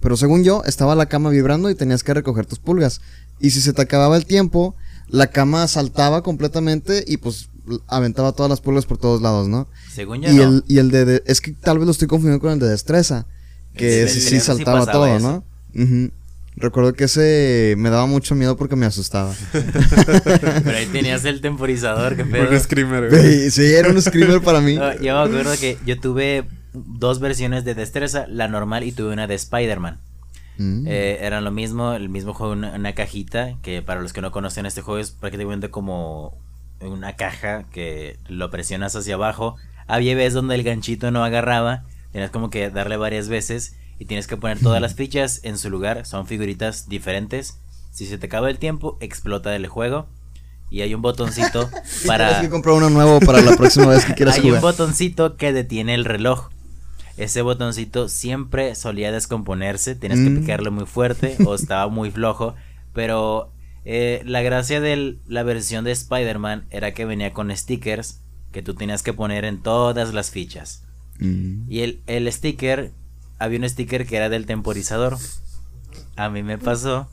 pero según yo, estaba la cama vibrando y tenías que recoger tus pulgas. Y si se te acababa el tiempo, la cama saltaba completamente y pues aventaba todas las pulgas por todos lados, ¿no? Según yo, Y no. el, y el de, de- es que tal vez lo estoy confundiendo con el de destreza, que sí sí saltaba todo, eso. ¿no? Recuerdo que ese me daba mucho miedo porque me asustaba. (laughs) Pero ahí tenías el temporizador, que pedo. Un screamer, güey. Sí, sí, era un screamer para mí. (laughs) No, yo me acuerdo que yo tuve dos versiones de destreza, la normal y tuve una de Spider-Man. Mm. Eh, eran lo mismo, el mismo juego, una, una cajita, que para los que no conocen este juego es prácticamente como una caja que lo presionas hacia abajo. Había veces donde el ganchito no agarraba, tienes como que darle varias veces y tienes que poner todas las fichas en su lugar, son figuritas diferentes. Si se te acaba el tiempo, explota el juego y hay un botoncito (laughs) Tienes para... que comprar uno nuevo para la próxima vez que quieras (laughs) Hay un jugar. botoncito que detiene el reloj. Ese botoncito siempre solía descomponerse, tienes que Mm. picarle muy fuerte o (laughs) estaba muy flojo, pero eh, la gracia de la versión de Spider-Man era que venía con stickers que tú tenías que poner en todas las fichas. Mm. Y el, el sticker, había un sticker que era del temporizador. A mí me pasó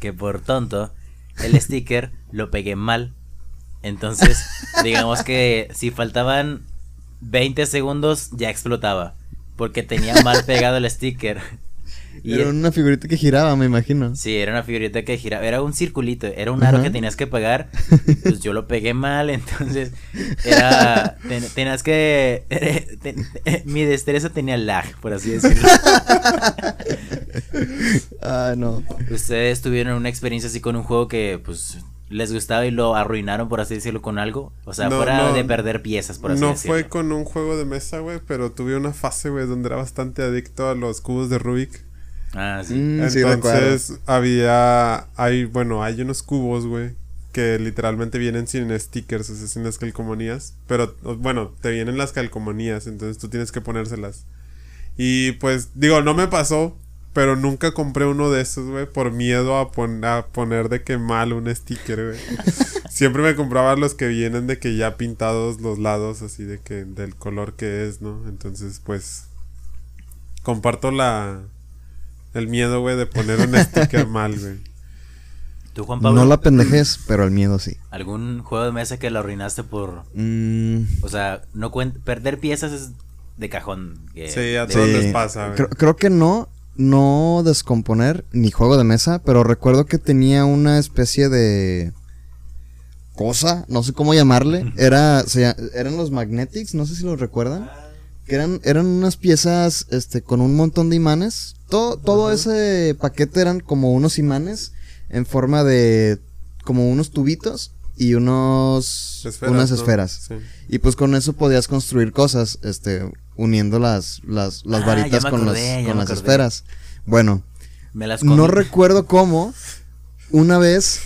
que por tonto, el sticker lo pegué mal. Entonces, (laughs) digamos que si faltaban 20 segundos, ya explotaba. Porque tenía mal pegado el sticker. Y Era el- una figurita que giraba, me imagino. Sí, era una figurita que giraba, era un circulito, era un aro que tenías que pegar, (laughs) pues yo lo pegué mal, (laughs) entonces era, ten- tenías que, (laughs) ten- mi destreza tenía lag, por así decirlo. Ah, no. ¿Ustedes tuvieron una experiencia así con un juego que, pues, les gustaba y lo arruinaron, por así decirlo, con algo? O sea, No, fuera no. de perder piezas, por así No decirlo. fue con un juego de mesa, güey, pero tuve una fase, güey, donde era bastante adicto a los cubos de Rubik. Ah, sí. Mm, sí. Entonces había, hay, bueno, hay unos cubos, güey, que literalmente vienen sin stickers, o sea, sin las calcomanías. Pero, bueno, te vienen las calcomanías, entonces tú tienes que ponérselas. Y pues, digo, no me pasó, pero nunca compré uno de esos, güey, por miedo a, pon- a poner de que mal un sticker, güey. (laughs) Siempre me compraba los que vienen de que ya pintados los lados, así de que del color que es, ¿no? Entonces, pues, comparto la... El miedo, güey, de poner un sticker (laughs) mal, güey. ¿Tú, Juan Pablo? No la pendejes, pero el miedo sí. ¿Algún juego de mesa que lo arruinaste por... Mm, O sea, no perder piezas es de cajón. que Sí, a de- todos sí. les pasa, güey. Creo, creo que no, no descomponer ni juego de mesa, pero recuerdo que tenía una especie de cosa, no sé cómo llamarle. (laughs) Era, se eran los Magnetics, no sé si los recuerdan. Que eran, eran unas piezas, este, con un montón de imanes. Todo, todo ese paquete eran como unos imanes en forma de, como unos tubitos y unos, Esferas, unas ¿no? esferas. Sí. Y pues con eso podías construir cosas, este, uniendo las, las, las Ah, varitas con, acordé, las, con las esferas. Bueno, Me las no recuerdo cómo, una vez,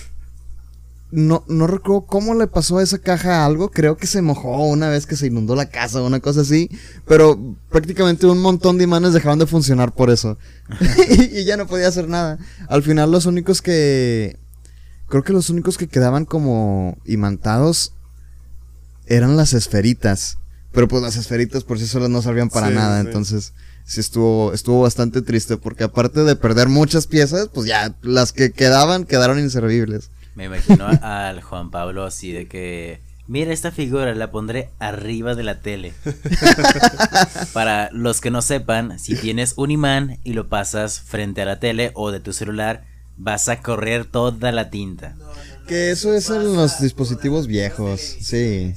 no, no recuerdo cómo le pasó a esa caja algo, creo que se mojó una vez que se inundó la casa o una cosa así, pero prácticamente un montón de imanes dejaron de funcionar por eso. (laughs) y, y ya no podía hacer nada. Al final los únicos que, creo que los únicos que quedaban como imantados eran las esferitas. Pero pues las esferitas por sí solas no servían para Sí, nada, sí. entonces sí estuvo, estuvo bastante triste porque aparte de perder muchas piezas, pues ya las que quedaban quedaron inservibles. Me imagino a- al Juan Pablo así de que. Mira esta figura, la pondré arriba de la tele. (laughs) Para los que no sepan, si tienes un imán y lo pasas frente a la tele o de tu celular, vas a correr toda la tinta. Que eso es en los dispositivos viejos, sí.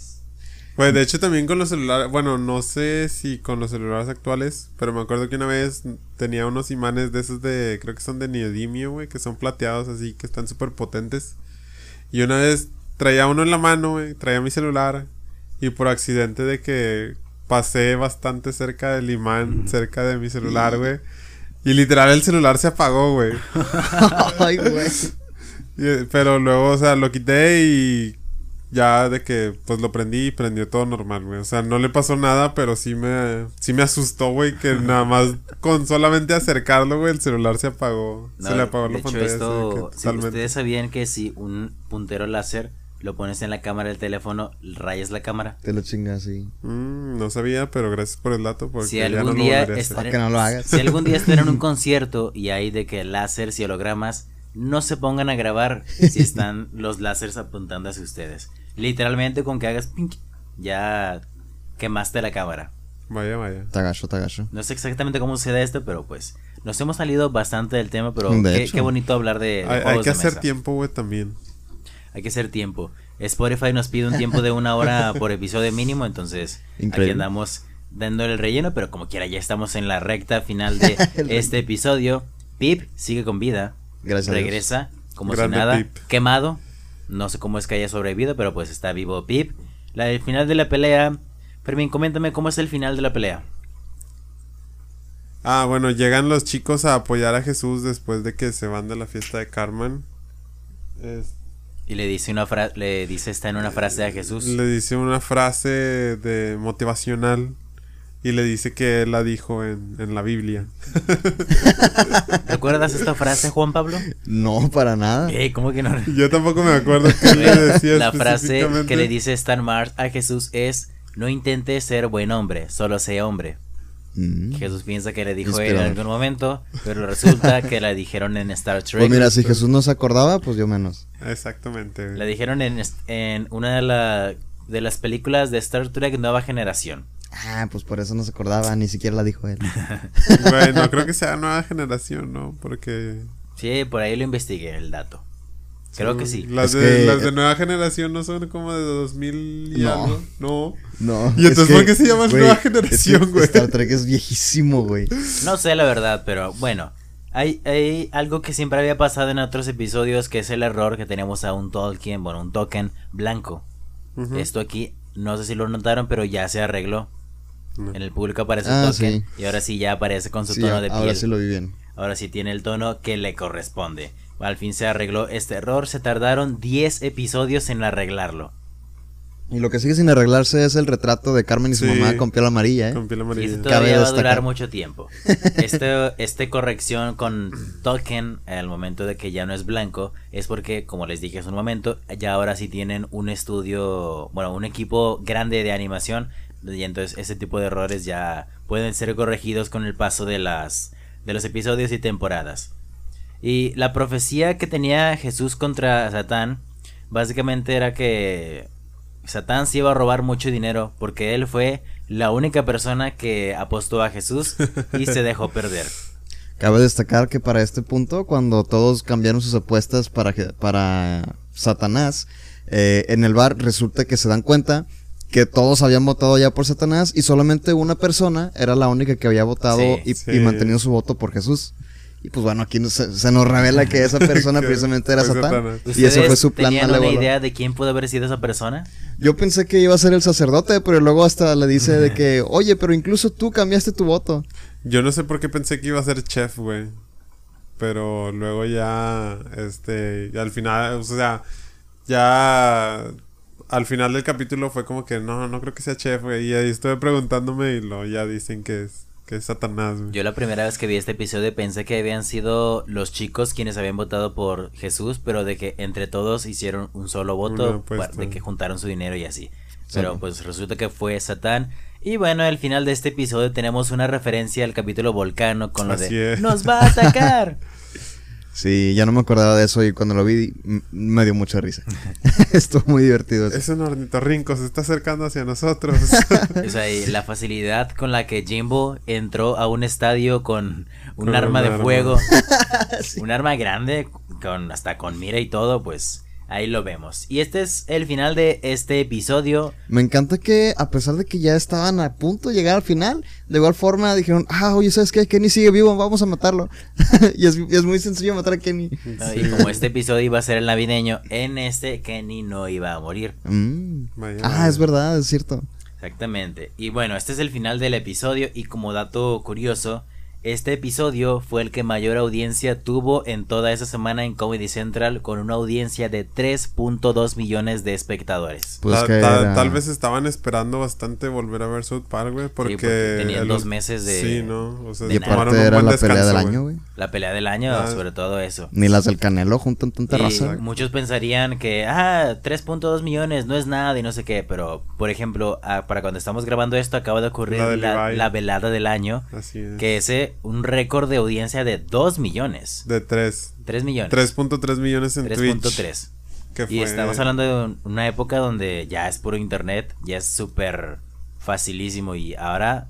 Pues de hecho también con los celulares, bueno, no sé si con los celulares actuales, pero me acuerdo que una vez tenía unos imanes de esos de, creo que son de neodimio, güey, que son plateados así, que están súper potentes. Y una vez traía uno en la mano, güey, traía mi celular y por accidente de que pasé bastante cerca del imán, cerca de mi celular, güey. Y literal el celular se apagó, güey. (laughs) Ay, güey. Pero luego, o sea, lo quité y ya de que pues lo prendí y prendió todo normal, güey. O sea, no le pasó nada, pero sí me sí me asustó, güey, que (laughs) nada más con solamente acercarlo, güey, el celular se apagó. No, se le apagó la pantalla. esto, que si ustedes sabían que si un puntero láser lo pones en la cámara del teléfono, rayas la cámara. Te lo chingas, sí. Mm, no sabía, pero gracias por el dato porque Si ya algún no lo día estar- Para que no lo hagas. Si algún día están en un (laughs) concierto y hay de que láseres y hologramas, no se pongan a grabar (laughs) si están los láseres apuntando hacia ustedes. Literalmente con que hagas pink, ya quemaste la cámara. Vaya, vaya. Tagacho, tagacho. No sé exactamente cómo sucede esto, pero pues nos hemos salido bastante del tema, pero De qué, bonito hablar de, de Hay, que de hacer mesa. tiempo, güey, también. Hay que hacer tiempo. Spotify nos pide un tiempo de una hora (laughs) por episodio mínimo, entonces aquí andamos dándole el relleno, pero como quiera ya estamos en la recta final de (laughs) este episodio. Pip sigue con vida, Gracias. a Dios. regresa como Grande si nada, Pip. quemado. No sé cómo es que haya sobrevivido, pero pues está vivo Pip. La el final de la pelea. Fermín, coméntame cómo es el final de la pelea. Ah, bueno, llegan los chicos a apoyar a Jesús después de que se van de la fiesta de Carmen. Es- Y le dice una frase, le dice está en una frase a Jesús. Le dice una frase de motivacional y le dice que él la dijo en, en la Biblia. (laughs) ¿Recuerdas esta frase, Juan Pablo? No, para nada. Eh, ¿Cómo que no? Yo tampoco me acuerdo qué le decía La frase que le dice Stan Mars a Jesús es: No intentes ser buen hombre, solo sea hombre. Mm. Jesús piensa que le dijo él en algún momento, pero resulta que la dijeron en Star Trek. Pues mira, si Jesús no se acordaba, pues yo menos. Exactamente. La dijeron en, en una de, la- de las películas de Star Trek Nueva Generación. Ah, pues por eso no se acordaba, ni siquiera la dijo él. (laughs) Güey, no creo que sea nueva generación, ¿no? Porque... Sí, por ahí lo investigué el dato. Creo que sí. Las, Es de, que- las de nueva generación no son como de 2000 y No. algo. No. No. ¿Y entonces es por qué se llama Nueva Generación, güey? Star Trek es viejísimo, güey. No sé la verdad, pero bueno. Hay, hay algo que siempre había pasado en otros episodios, que es el error que tenemos a un Tolkien, bueno, un token blanco. Esto aquí, no sé si lo notaron, pero ya se arregló. No. En el público aparece Ah, el token sí. y ahora sí ya aparece con su Sí, tono de ahora piel. sí lo vi bien. Ahora sí tiene el tono que le corresponde. Al fin se arregló este error, se tardaron 10 episodios en arreglarlo. Y lo que sigue sin arreglarse es el retrato de Carmen y su Sí. mamá con piel amarilla, ¿eh? Con piel Y amarilla. esto Cabe todavía va a destacar. durar mucho tiempo. (laughs) Este, este corrección con Tolkien al momento de que ya no es blanco es porque, como les dije hace un momento, ya ahora sí tienen un estudio, bueno, un equipo grande de animación y entonces ese tipo de errores ya pueden ser corregidos con el paso de las de los episodios y temporadas. Y la profecía que tenía Jesús contra Satán básicamente era que Satán se iba a robar mucho dinero porque él fue la única persona que apostó a Jesús y se dejó (laughs) perder. Cabe destacar que para este punto, cuando todos cambiaron sus apuestas para, para Satanás, eh, en el bar resulta que se dan cuenta que todos habían votado ya por Satanás y solamente una persona era la única que había votado Sí. y, Sí. y mantenido su voto por Jesús. Y pues bueno, aquí se, se nos revela que esa persona (laughs) precisamente era Satán. Satanás. Y ese fue su plan tenían una idea de quién pudo haber sido esa persona? Yo pensé que iba a ser el sacerdote, pero luego hasta le dice de que, (laughs) oye, pero incluso tú cambiaste tu voto. Yo no sé por qué pensé que iba a ser chef, güey. Pero luego ya, este, al final, o sea, ya al final del capítulo fue como que no, no creo que sea chef, güey. Y ahí estuve preguntándome y lo ya dicen que es, que es Satanás, güey. Yo la primera vez que vi este episodio pensé que habían sido los chicos quienes habían votado por Jesús, pero de que entre todos hicieron un solo voto, de que juntaron su dinero y así. Pero Sí. pues resulta que fue Satán. Y bueno, al final de este episodio tenemos una referencia al capítulo Volcano con lo Así de es. ¡Nos va a atacar! (laughs) Sí, ya no me acordaba de eso y cuando lo vi me dio mucha risa. (laughs) Estuvo muy divertido. eso. Es un ornitorrinco, se está acercando hacia nosotros. (laughs) o sea, y la facilidad con la que Jimbo entró a un estadio con un Con arma un de arma. fuego, (laughs) un arma grande, con hasta con mira y todo, pues ahí lo vemos. Y este es el final de este episodio. Me encanta que a pesar de que ya estaban a punto de llegar al final, de igual forma dijeron, ah, oye, ¿sabes qué? Kenny sigue vivo, vamos a matarlo. (laughs) y, es, y es muy sencillo matar a Kenny. ¿no? Sí. Y como este episodio iba a ser el navideño, en este Kenny no iba a morir. Mm. Vaya, Ah, vaya. es verdad, es cierto. Exactamente. Y bueno, este es el final del episodio y como dato curioso, este episodio fue el que mayor audiencia tuvo en toda esa semana en Comedy Central con una audiencia de 3.2 millones de espectadores. Pues Ta- que ta- era- Tal vez estaban esperando bastante volver a ver South Park, güey, porque... porque tenían el- dos meses de- Sí, ¿no? O sea, de Y se tomaron aparte un era buen la pelea del año, güey. La pelea del año, Ah. sobre todo eso. Ni las del Canelo juntan tanta Y raza. muchos pensarían que, ah, 3.2 millones no es nada y no sé qué, pero por ejemplo, ah, para cuando estamos grabando esto acaba de ocurrir La de la, Levi. la velada del año, Así es. que ese un récord de audiencia de 2 millones. De 3. 3 millones. 3.3 millones en Twitch. 3.3. Que Y estamos hablando de un- una época donde ya es puro internet, ya es súper facilísimo y ahora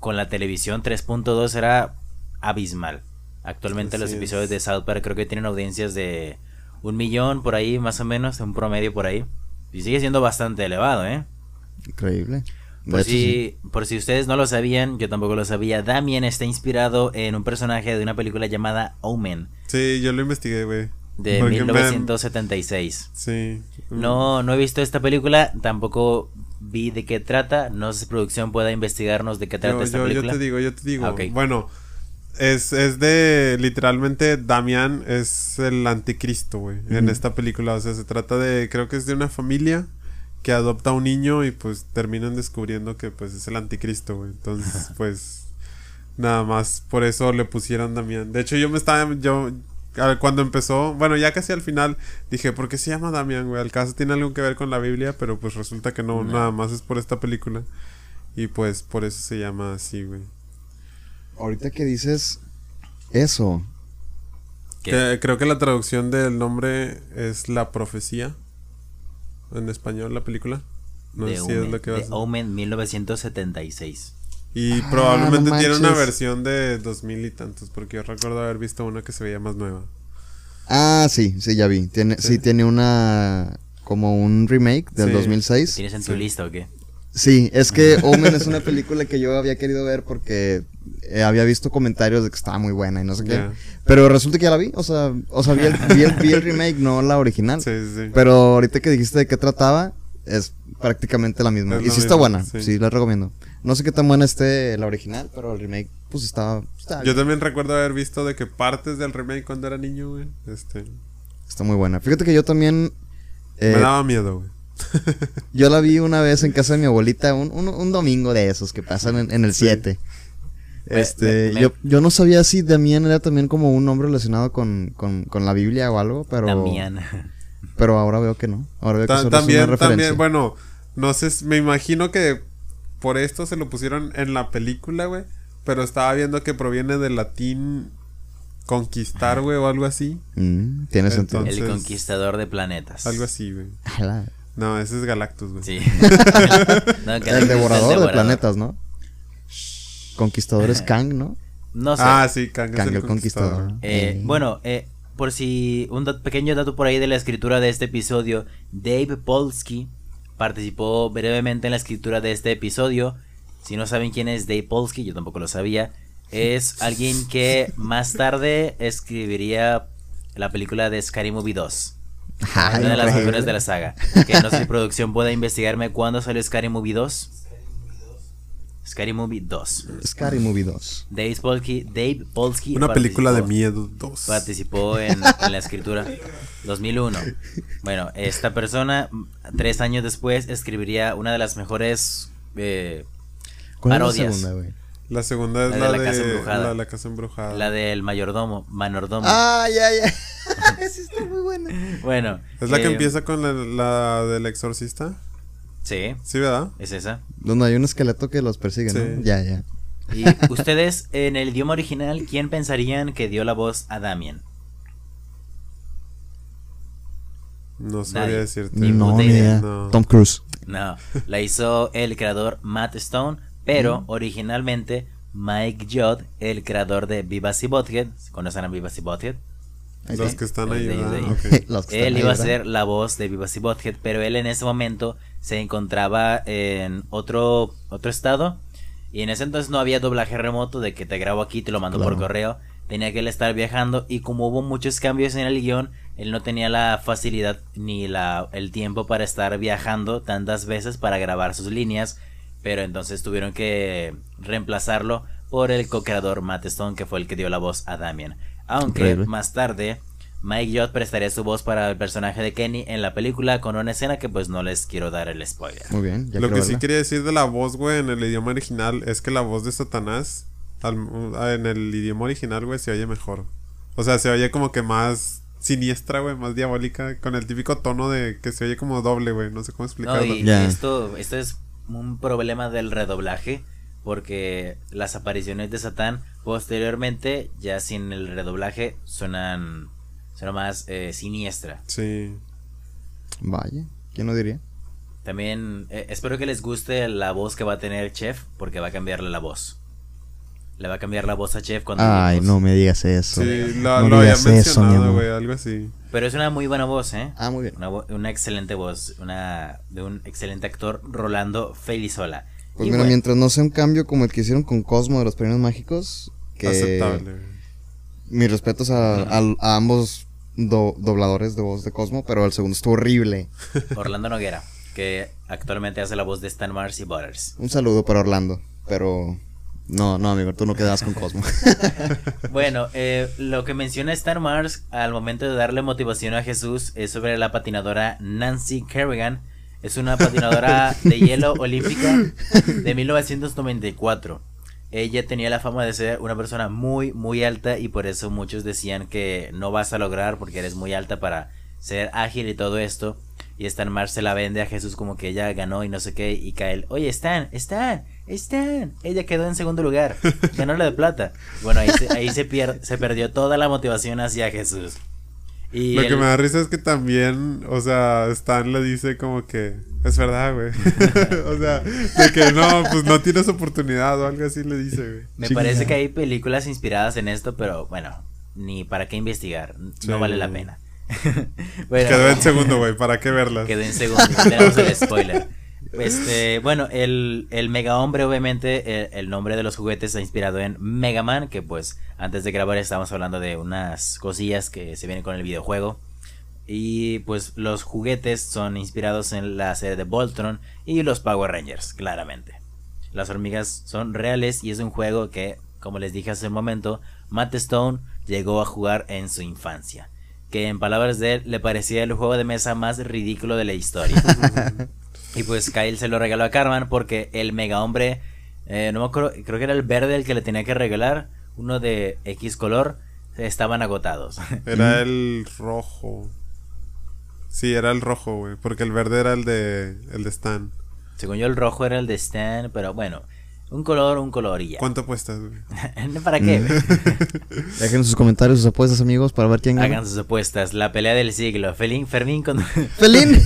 con la televisión 3.2 era abismal. Actualmente Así los es. episodios de South Park creo que tienen audiencias de un millón por ahí, más o menos, un promedio por ahí. Y sigue siendo bastante elevado, ¿eh? Increíble. Por hecho, sí. si, por si ustedes no lo sabían, yo tampoco lo sabía, Damien está inspirado en un personaje de una película llamada Omen, Sí, yo lo investigué, güey. de Porque me- 1976. Sí. No, no he visto esta película, tampoco vi de qué trata. No sé si producción pueda investigarnos de qué trata Yo, esta yo, yo película. te digo, yo te digo. Ah. Bueno, es, es de literalmente Damián es el anticristo, güey, en esta película. O sea, se trata de, creo que es de una familia que adopta a un niño y pues terminan descubriendo que pues es el anticristo, güey. Entonces, pues nada más por eso le pusieron Damián. De hecho, yo me estaba, yo cuando empezó, bueno, ya casi al final dije, ¿por qué se llama Damián, güey? Al caso tiene algo que ver con la Biblia, pero pues resulta que no, No. nada más es por esta película. Y pues por eso se llama así, güey. Ahorita que dices eso, creo que la traducción del nombre es la profecía. En español, la película. No sé si es lo que de vas a... Omen 1976. Y Ah, probablemente no tiene una versión de dos mil y tantos, porque yo recuerdo haber visto una que se veía más nueva. Ah, sí, sí, ya vi. Tiene, sí. Sí. tiene una. como un remake del Sí. 2006. ¿Tienes en tu Sí. lista o qué? Sí, es que (laughs) Omen es una película que yo había querido ver porque eh, había visto comentarios de que estaba muy buena y no sé qué. Pero resulta que ya la vi, o sea, o sea vi, el, vi el- vi el (laughs) remake, no la original. Sí, sí, sí. Pero ahorita que dijiste de qué trataba, es prácticamente la misma. Es y la sí está buena, sí. sí. la recomiendo. No sé qué tan buena esté la original, pero el remake, pues estaba. Yo también recuerdo haber visto de que partes del remake cuando era niño, güey. Este, está muy buena. Fíjate que yo también. eh, me daba miedo, güey. Yo la vi una vez en casa de mi abuelita, un, un, un domingo de esos que pasan en, en el Sí. 7. Me- Este, me- me- yo, yo no sabía si Damián era también como un nombre relacionado con, con, con la Biblia o algo, pero, Damián. pero ahora veo que no. Ahora veo que solo es una también, referencia. también, bueno, no sé, me imagino que por esto se lo pusieron en la película, güey. Pero estaba viendo que proviene del latín conquistar, güey, o algo así. Mm, tiene sentido. Entonces- El conquistador de planetas. Algo así, güey. No, ese es Galactus, güey. Sí. (laughs) (laughs) No, El devorador de planetas, ¿no? Conquistadores (laughs) Kang, ¿no? No sé. Ah, sí, Kang, es Kang el el conquistador. Eh, Eh. Bueno, eh, por si un dat- pequeño dato por ahí de la escritura de este episodio, Dave Polsky participó brevemente en la escritura de este episodio. Si no saben quién es Dave Polsky, yo tampoco lo sabía. Es (laughs) alguien que más tarde escribiría la película de Scary Movie 2. Ay, una de las increíble. mejores de la saga. Que no sé si producción puede investigarme cuándo salió Scary Movie 2. Scary Movie 2. Scary Movie 2. Dave Polsky, Dave Polsky Una película de miedo 2. Participó en, en la escritura 2001. Bueno, esta persona, tres años después, escribiría una de las mejores eh, ¿Cuál es la parodias. segunda, güey? La segunda es La la, de la de, casa embrujada. La, la casa embrujada. La del mayordomo, manordomo. Ah, ya, ya. Esa está muy buena. Bueno. ¿Es la que eh, empieza con la, la del exorcista? Sí, Sí, ¿verdad? es esa. Donde hay un esqueleto que los persigue, ¿no? Ya, ya. Y (laughs) ustedes, en el idioma original, ¿quién pensarían que dio la voz a Damien? No sabría decirte. Ni no, idea. No. Tom Cruise. No, la hizo el creador Matt Stone, pero originalmente Mike Judd, el creador de Vivas y Butthead, ¿conocen a Vivas y Butthead? Los que están El ahí, de- ¿verdad? de- Ok. (laughs) Los que están Él ahí, iba a ser la voz de Vivas y Butthead, pero él en ese momento se encontraba en otro, otro estado y en ese entonces no había doblaje remoto de que te grabo aquí y te lo mando por correo. Tenía que él estar viajando y como hubo muchos cambios en el guion, él no tenía la facilidad ni la, el tiempo para estar viajando tantas veces para grabar sus líneas, pero entonces tuvieron que reemplazarlo por el co-creador Matt Stone, que fue el que dio la voz a Damien. Aunque Increíble. más tarde Mike Jott prestaría su voz para el personaje de Kenny en la película con una escena que pues no les quiero dar el spoiler. Muy bien, ya Lo que sí quería decir de la voz, güey, en el idioma original es que la voz de Satanás al- en el idioma original, güey, se oye mejor. O sea, se oye como que más siniestra, güey, más diabólica, con el típico tono de que se oye como doble, güey. No sé cómo No, explicarlo. y esto, esto es un problema del redoblaje porque las apariciones de Satán posteriormente, ya sin el redoblaje, suenan, suenan más eh, siniestra. Sí. Vaya, ¿quién lo diría? También eh, espero que les guste la voz que va a tener Chef porque va a cambiarle la voz. Le va a cambiar la voz a Chef cuando Ay, no me digas eso. Sí, No lo había digas eso, mi mencionado, güey, algo así. Pero es una muy buena voz, ¿eh? Ah, muy bien. Una, una excelente voz, una de un excelente actor, Rolando Felizola. Pues Y mira, bueno, mientras no sea un cambio como el que hicieron con Cosmo de los Premios Mágicos, que Aceptable. mis respetos a, a- a ambos do- dobladores de voz de Cosmo, pero el segundo estuvo horrible. (laughs) Orlando Noguera, que actualmente hace la voz de Stan Mars y Butters. Un saludo para Orlando, pero no, no, amigo, tú no quedas con Cosmo. (laughs) Bueno, eh, lo que menciona Stan Mars al momento de darle motivación a Jesús es sobre la patinadora Nancy Kerrigan. Es una patinadora de hielo (laughs) olímpica de 1994. Ella tenía la fama de ser una persona muy, muy alta y por eso muchos decían que no vas a lograr porque eres muy alta para ser ágil y todo esto. Y Stan Mars se la vende a Jesús como que ella ganó y no sé qué. Y Kyle, oye, Stan, Stan, Stan. Ella quedó en segundo lugar. (laughs) Ganó la de plata. Bueno, ahí se, ahí se, pier- se perdió toda la motivación hacia Jesús. Y Lo que me da risa es que también, o sea, Stan le dice como que es verdad, güey. (laughs) o sea, de que no, pues no tienes oportunidad o algo así le dice, güey. Me parece que hay películas inspiradas en esto, pero bueno, ni para qué investigar. Sí. No vale la pena. (laughs) bueno, Quedó en segundo, güey, ¿para qué verlas? Quedó en segundo. ya tenemos el spoiler. Este, bueno, el, Mega Hombre, obviamente, el, el nombre de los juguetes está inspirado en Mega Man, que pues antes de grabar estábamos hablando de unas cosillas que se vienen con el videojuego. Y pues los juguetes son inspirados en la serie de Voltron y los Power Rangers, claramente. Las hormigas son reales y es un juego que, como les dije hace un momento, Matt Stone llegó a jugar en su infancia. Que en palabras de él le parecía el juego de mesa más ridículo de la historia. (laughs) y pues Kyle se lo regaló a Carmen porque el mega hombre, eh, no me acuerdo, creo que era el verde el que le tenía que regalar, uno de X color, estaban agotados. (laughs) Era el rojo. Sí, era el rojo, güey, porque el verde era el de el de Stan. Según yo el rojo era el de Stan, pero bueno, un color, un color y ya. ¿Cuánto cuestas, güey? (laughs) ¿Para qué? (laughs) Dejen sus comentarios, sus apuestas, amigos, para ver quién gana. Hagan sus apuestas. La pelea del siglo. Felín, Fermín contra, ¡Felín!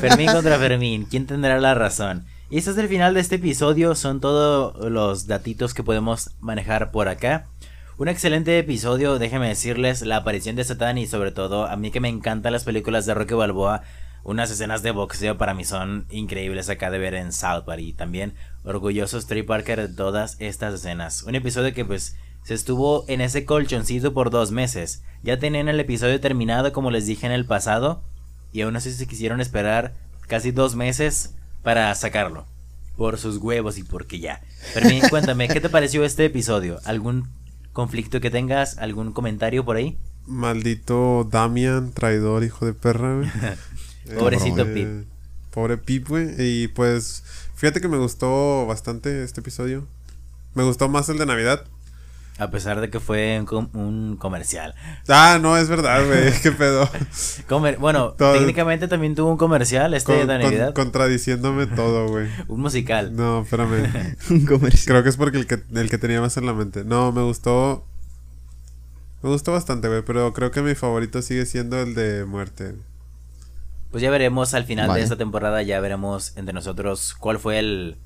Fermín contra Fermín. ¿Quién tendrá la razón? Y este es el final de este episodio. Son todos los datitos que podemos manejar por acá. Un excelente episodio, déjenme decirles, la aparición de Satán y sobre todo a mí que me encantan las películas de Rocky Balboa. unas escenas de boxeo para mí son increíbles acá de ver en South Park y también orgullosos Trey Parker de todas estas escenas. Un episodio que pues se estuvo en ese colchoncito por dos meses. Ya tenían el episodio terminado como les dije en el pasado y aún así se quisieron esperar casi dos meses para sacarlo. Por sus huevos y porque ya. Fermín, (laughs) cuéntame, ¿qué te pareció este episodio? ¿Algún conflicto que tengas? ¿Algún comentario por ahí? Maldito Damian, traidor, hijo de perra, güey. (laughs) Pobrecito Eh, Pip. Pobre Pip, güey. Y pues, fíjate que me gustó bastante este episodio. Me gustó más el de Navidad. A pesar de que fue un, com- un comercial. Ah, no, es verdad, güey. (laughs) Qué pedo. Comer- bueno, Todo- técnicamente también tuvo un comercial este Con- de con- Navidad. contradiciéndome todo, güey. (laughs) Un musical. No, espérame. (laughs) Un comercial. Creo que es porque el que, el que tenía más en la mente. No, me gustó. Me gustó bastante, güey. Pero creo que mi favorito sigue siendo el de muerte. Pues ya veremos al final de esta temporada, ya veremos entre nosotros cuál fue el,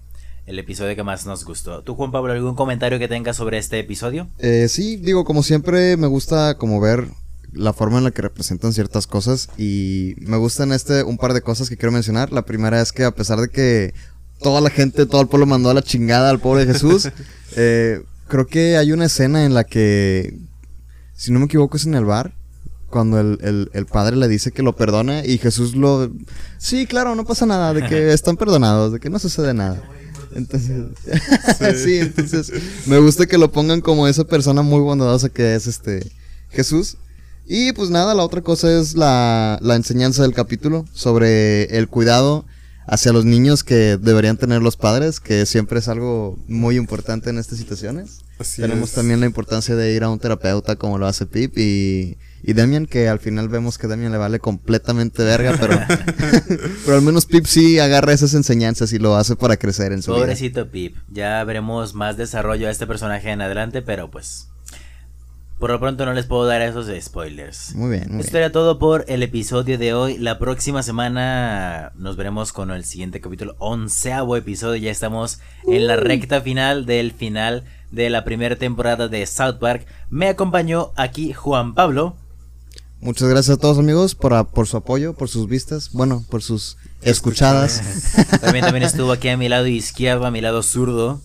el episodio que más nos gustó. ¿Tú, Juan Pablo, algún comentario que tengas sobre este episodio? Eh, sí, digo, como siempre me gusta como ver la forma en la que representan ciertas cosas y me gustan este un par de cosas que quiero mencionar. La primera es que a pesar de que toda la gente, todo el pueblo mandó a la chingada al pobre Jesús, (laughs) eh, creo que hay una escena en la que, si no me equivoco, es en el bar. Cuando el, el- el padre le dice que lo perdona y Jesús lo... Sí, claro, no pasa nada, de que (laughs) están perdonados, de que no sucede nada. Entonces, (laughs) sí. entonces me gusta que lo pongan como esa persona muy bondadosa que es este Jesús. Y pues nada, la otra cosa es la, la enseñanza del capítulo sobre el cuidado hacia los niños que deberían tener los padres, que siempre es algo muy importante en estas situaciones. Así Tenemos es. también la importancia de ir a un terapeuta como lo hace Pip y, y Demian, que al final vemos que Demian le vale completamente verga, pero, (laughs) pero al menos Pip sí agarra esas enseñanzas y lo hace para crecer en su vida. Pobrecito Pip. Ya veremos más desarrollo a este personaje en adelante, pero pues... Por lo pronto no les puedo dar esos spoilers. Muy bien, muy Esto bien. era todo por el episodio de hoy. La próxima semana nos veremos con el siguiente capítulo, onceavo episodio. Ya estamos en la recta final del final de la primera temporada de South Park. Me acompañó aquí Juan Pablo. Muchas gracias a todos amigos por, a- por su apoyo, por sus vistas, bueno, por sus escuchadas. También, también (laughs) estuvo aquí a mi lado izquierdo, a mi lado zurdo.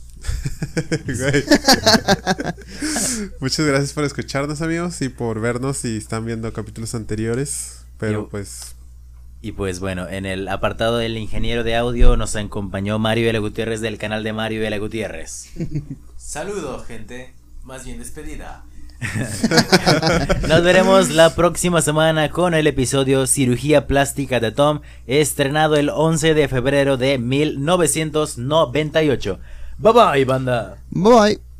Muchas gracias por escucharnos, amigos, y por vernos si están viendo capítulos anteriores. Pero Yo- pues, Y pues bueno, en el apartado del ingeniero de audio nos acompañó Mario L. Gutiérrez del canal de Mario L. Gutiérrez. Saludo, gente. Más bien despedida. (laughs) Nos veremos la próxima semana con el episodio Cirugía Plástica de Tom, estrenado el 11 de febrero de 1998. Bye bye, banda. Bye bye.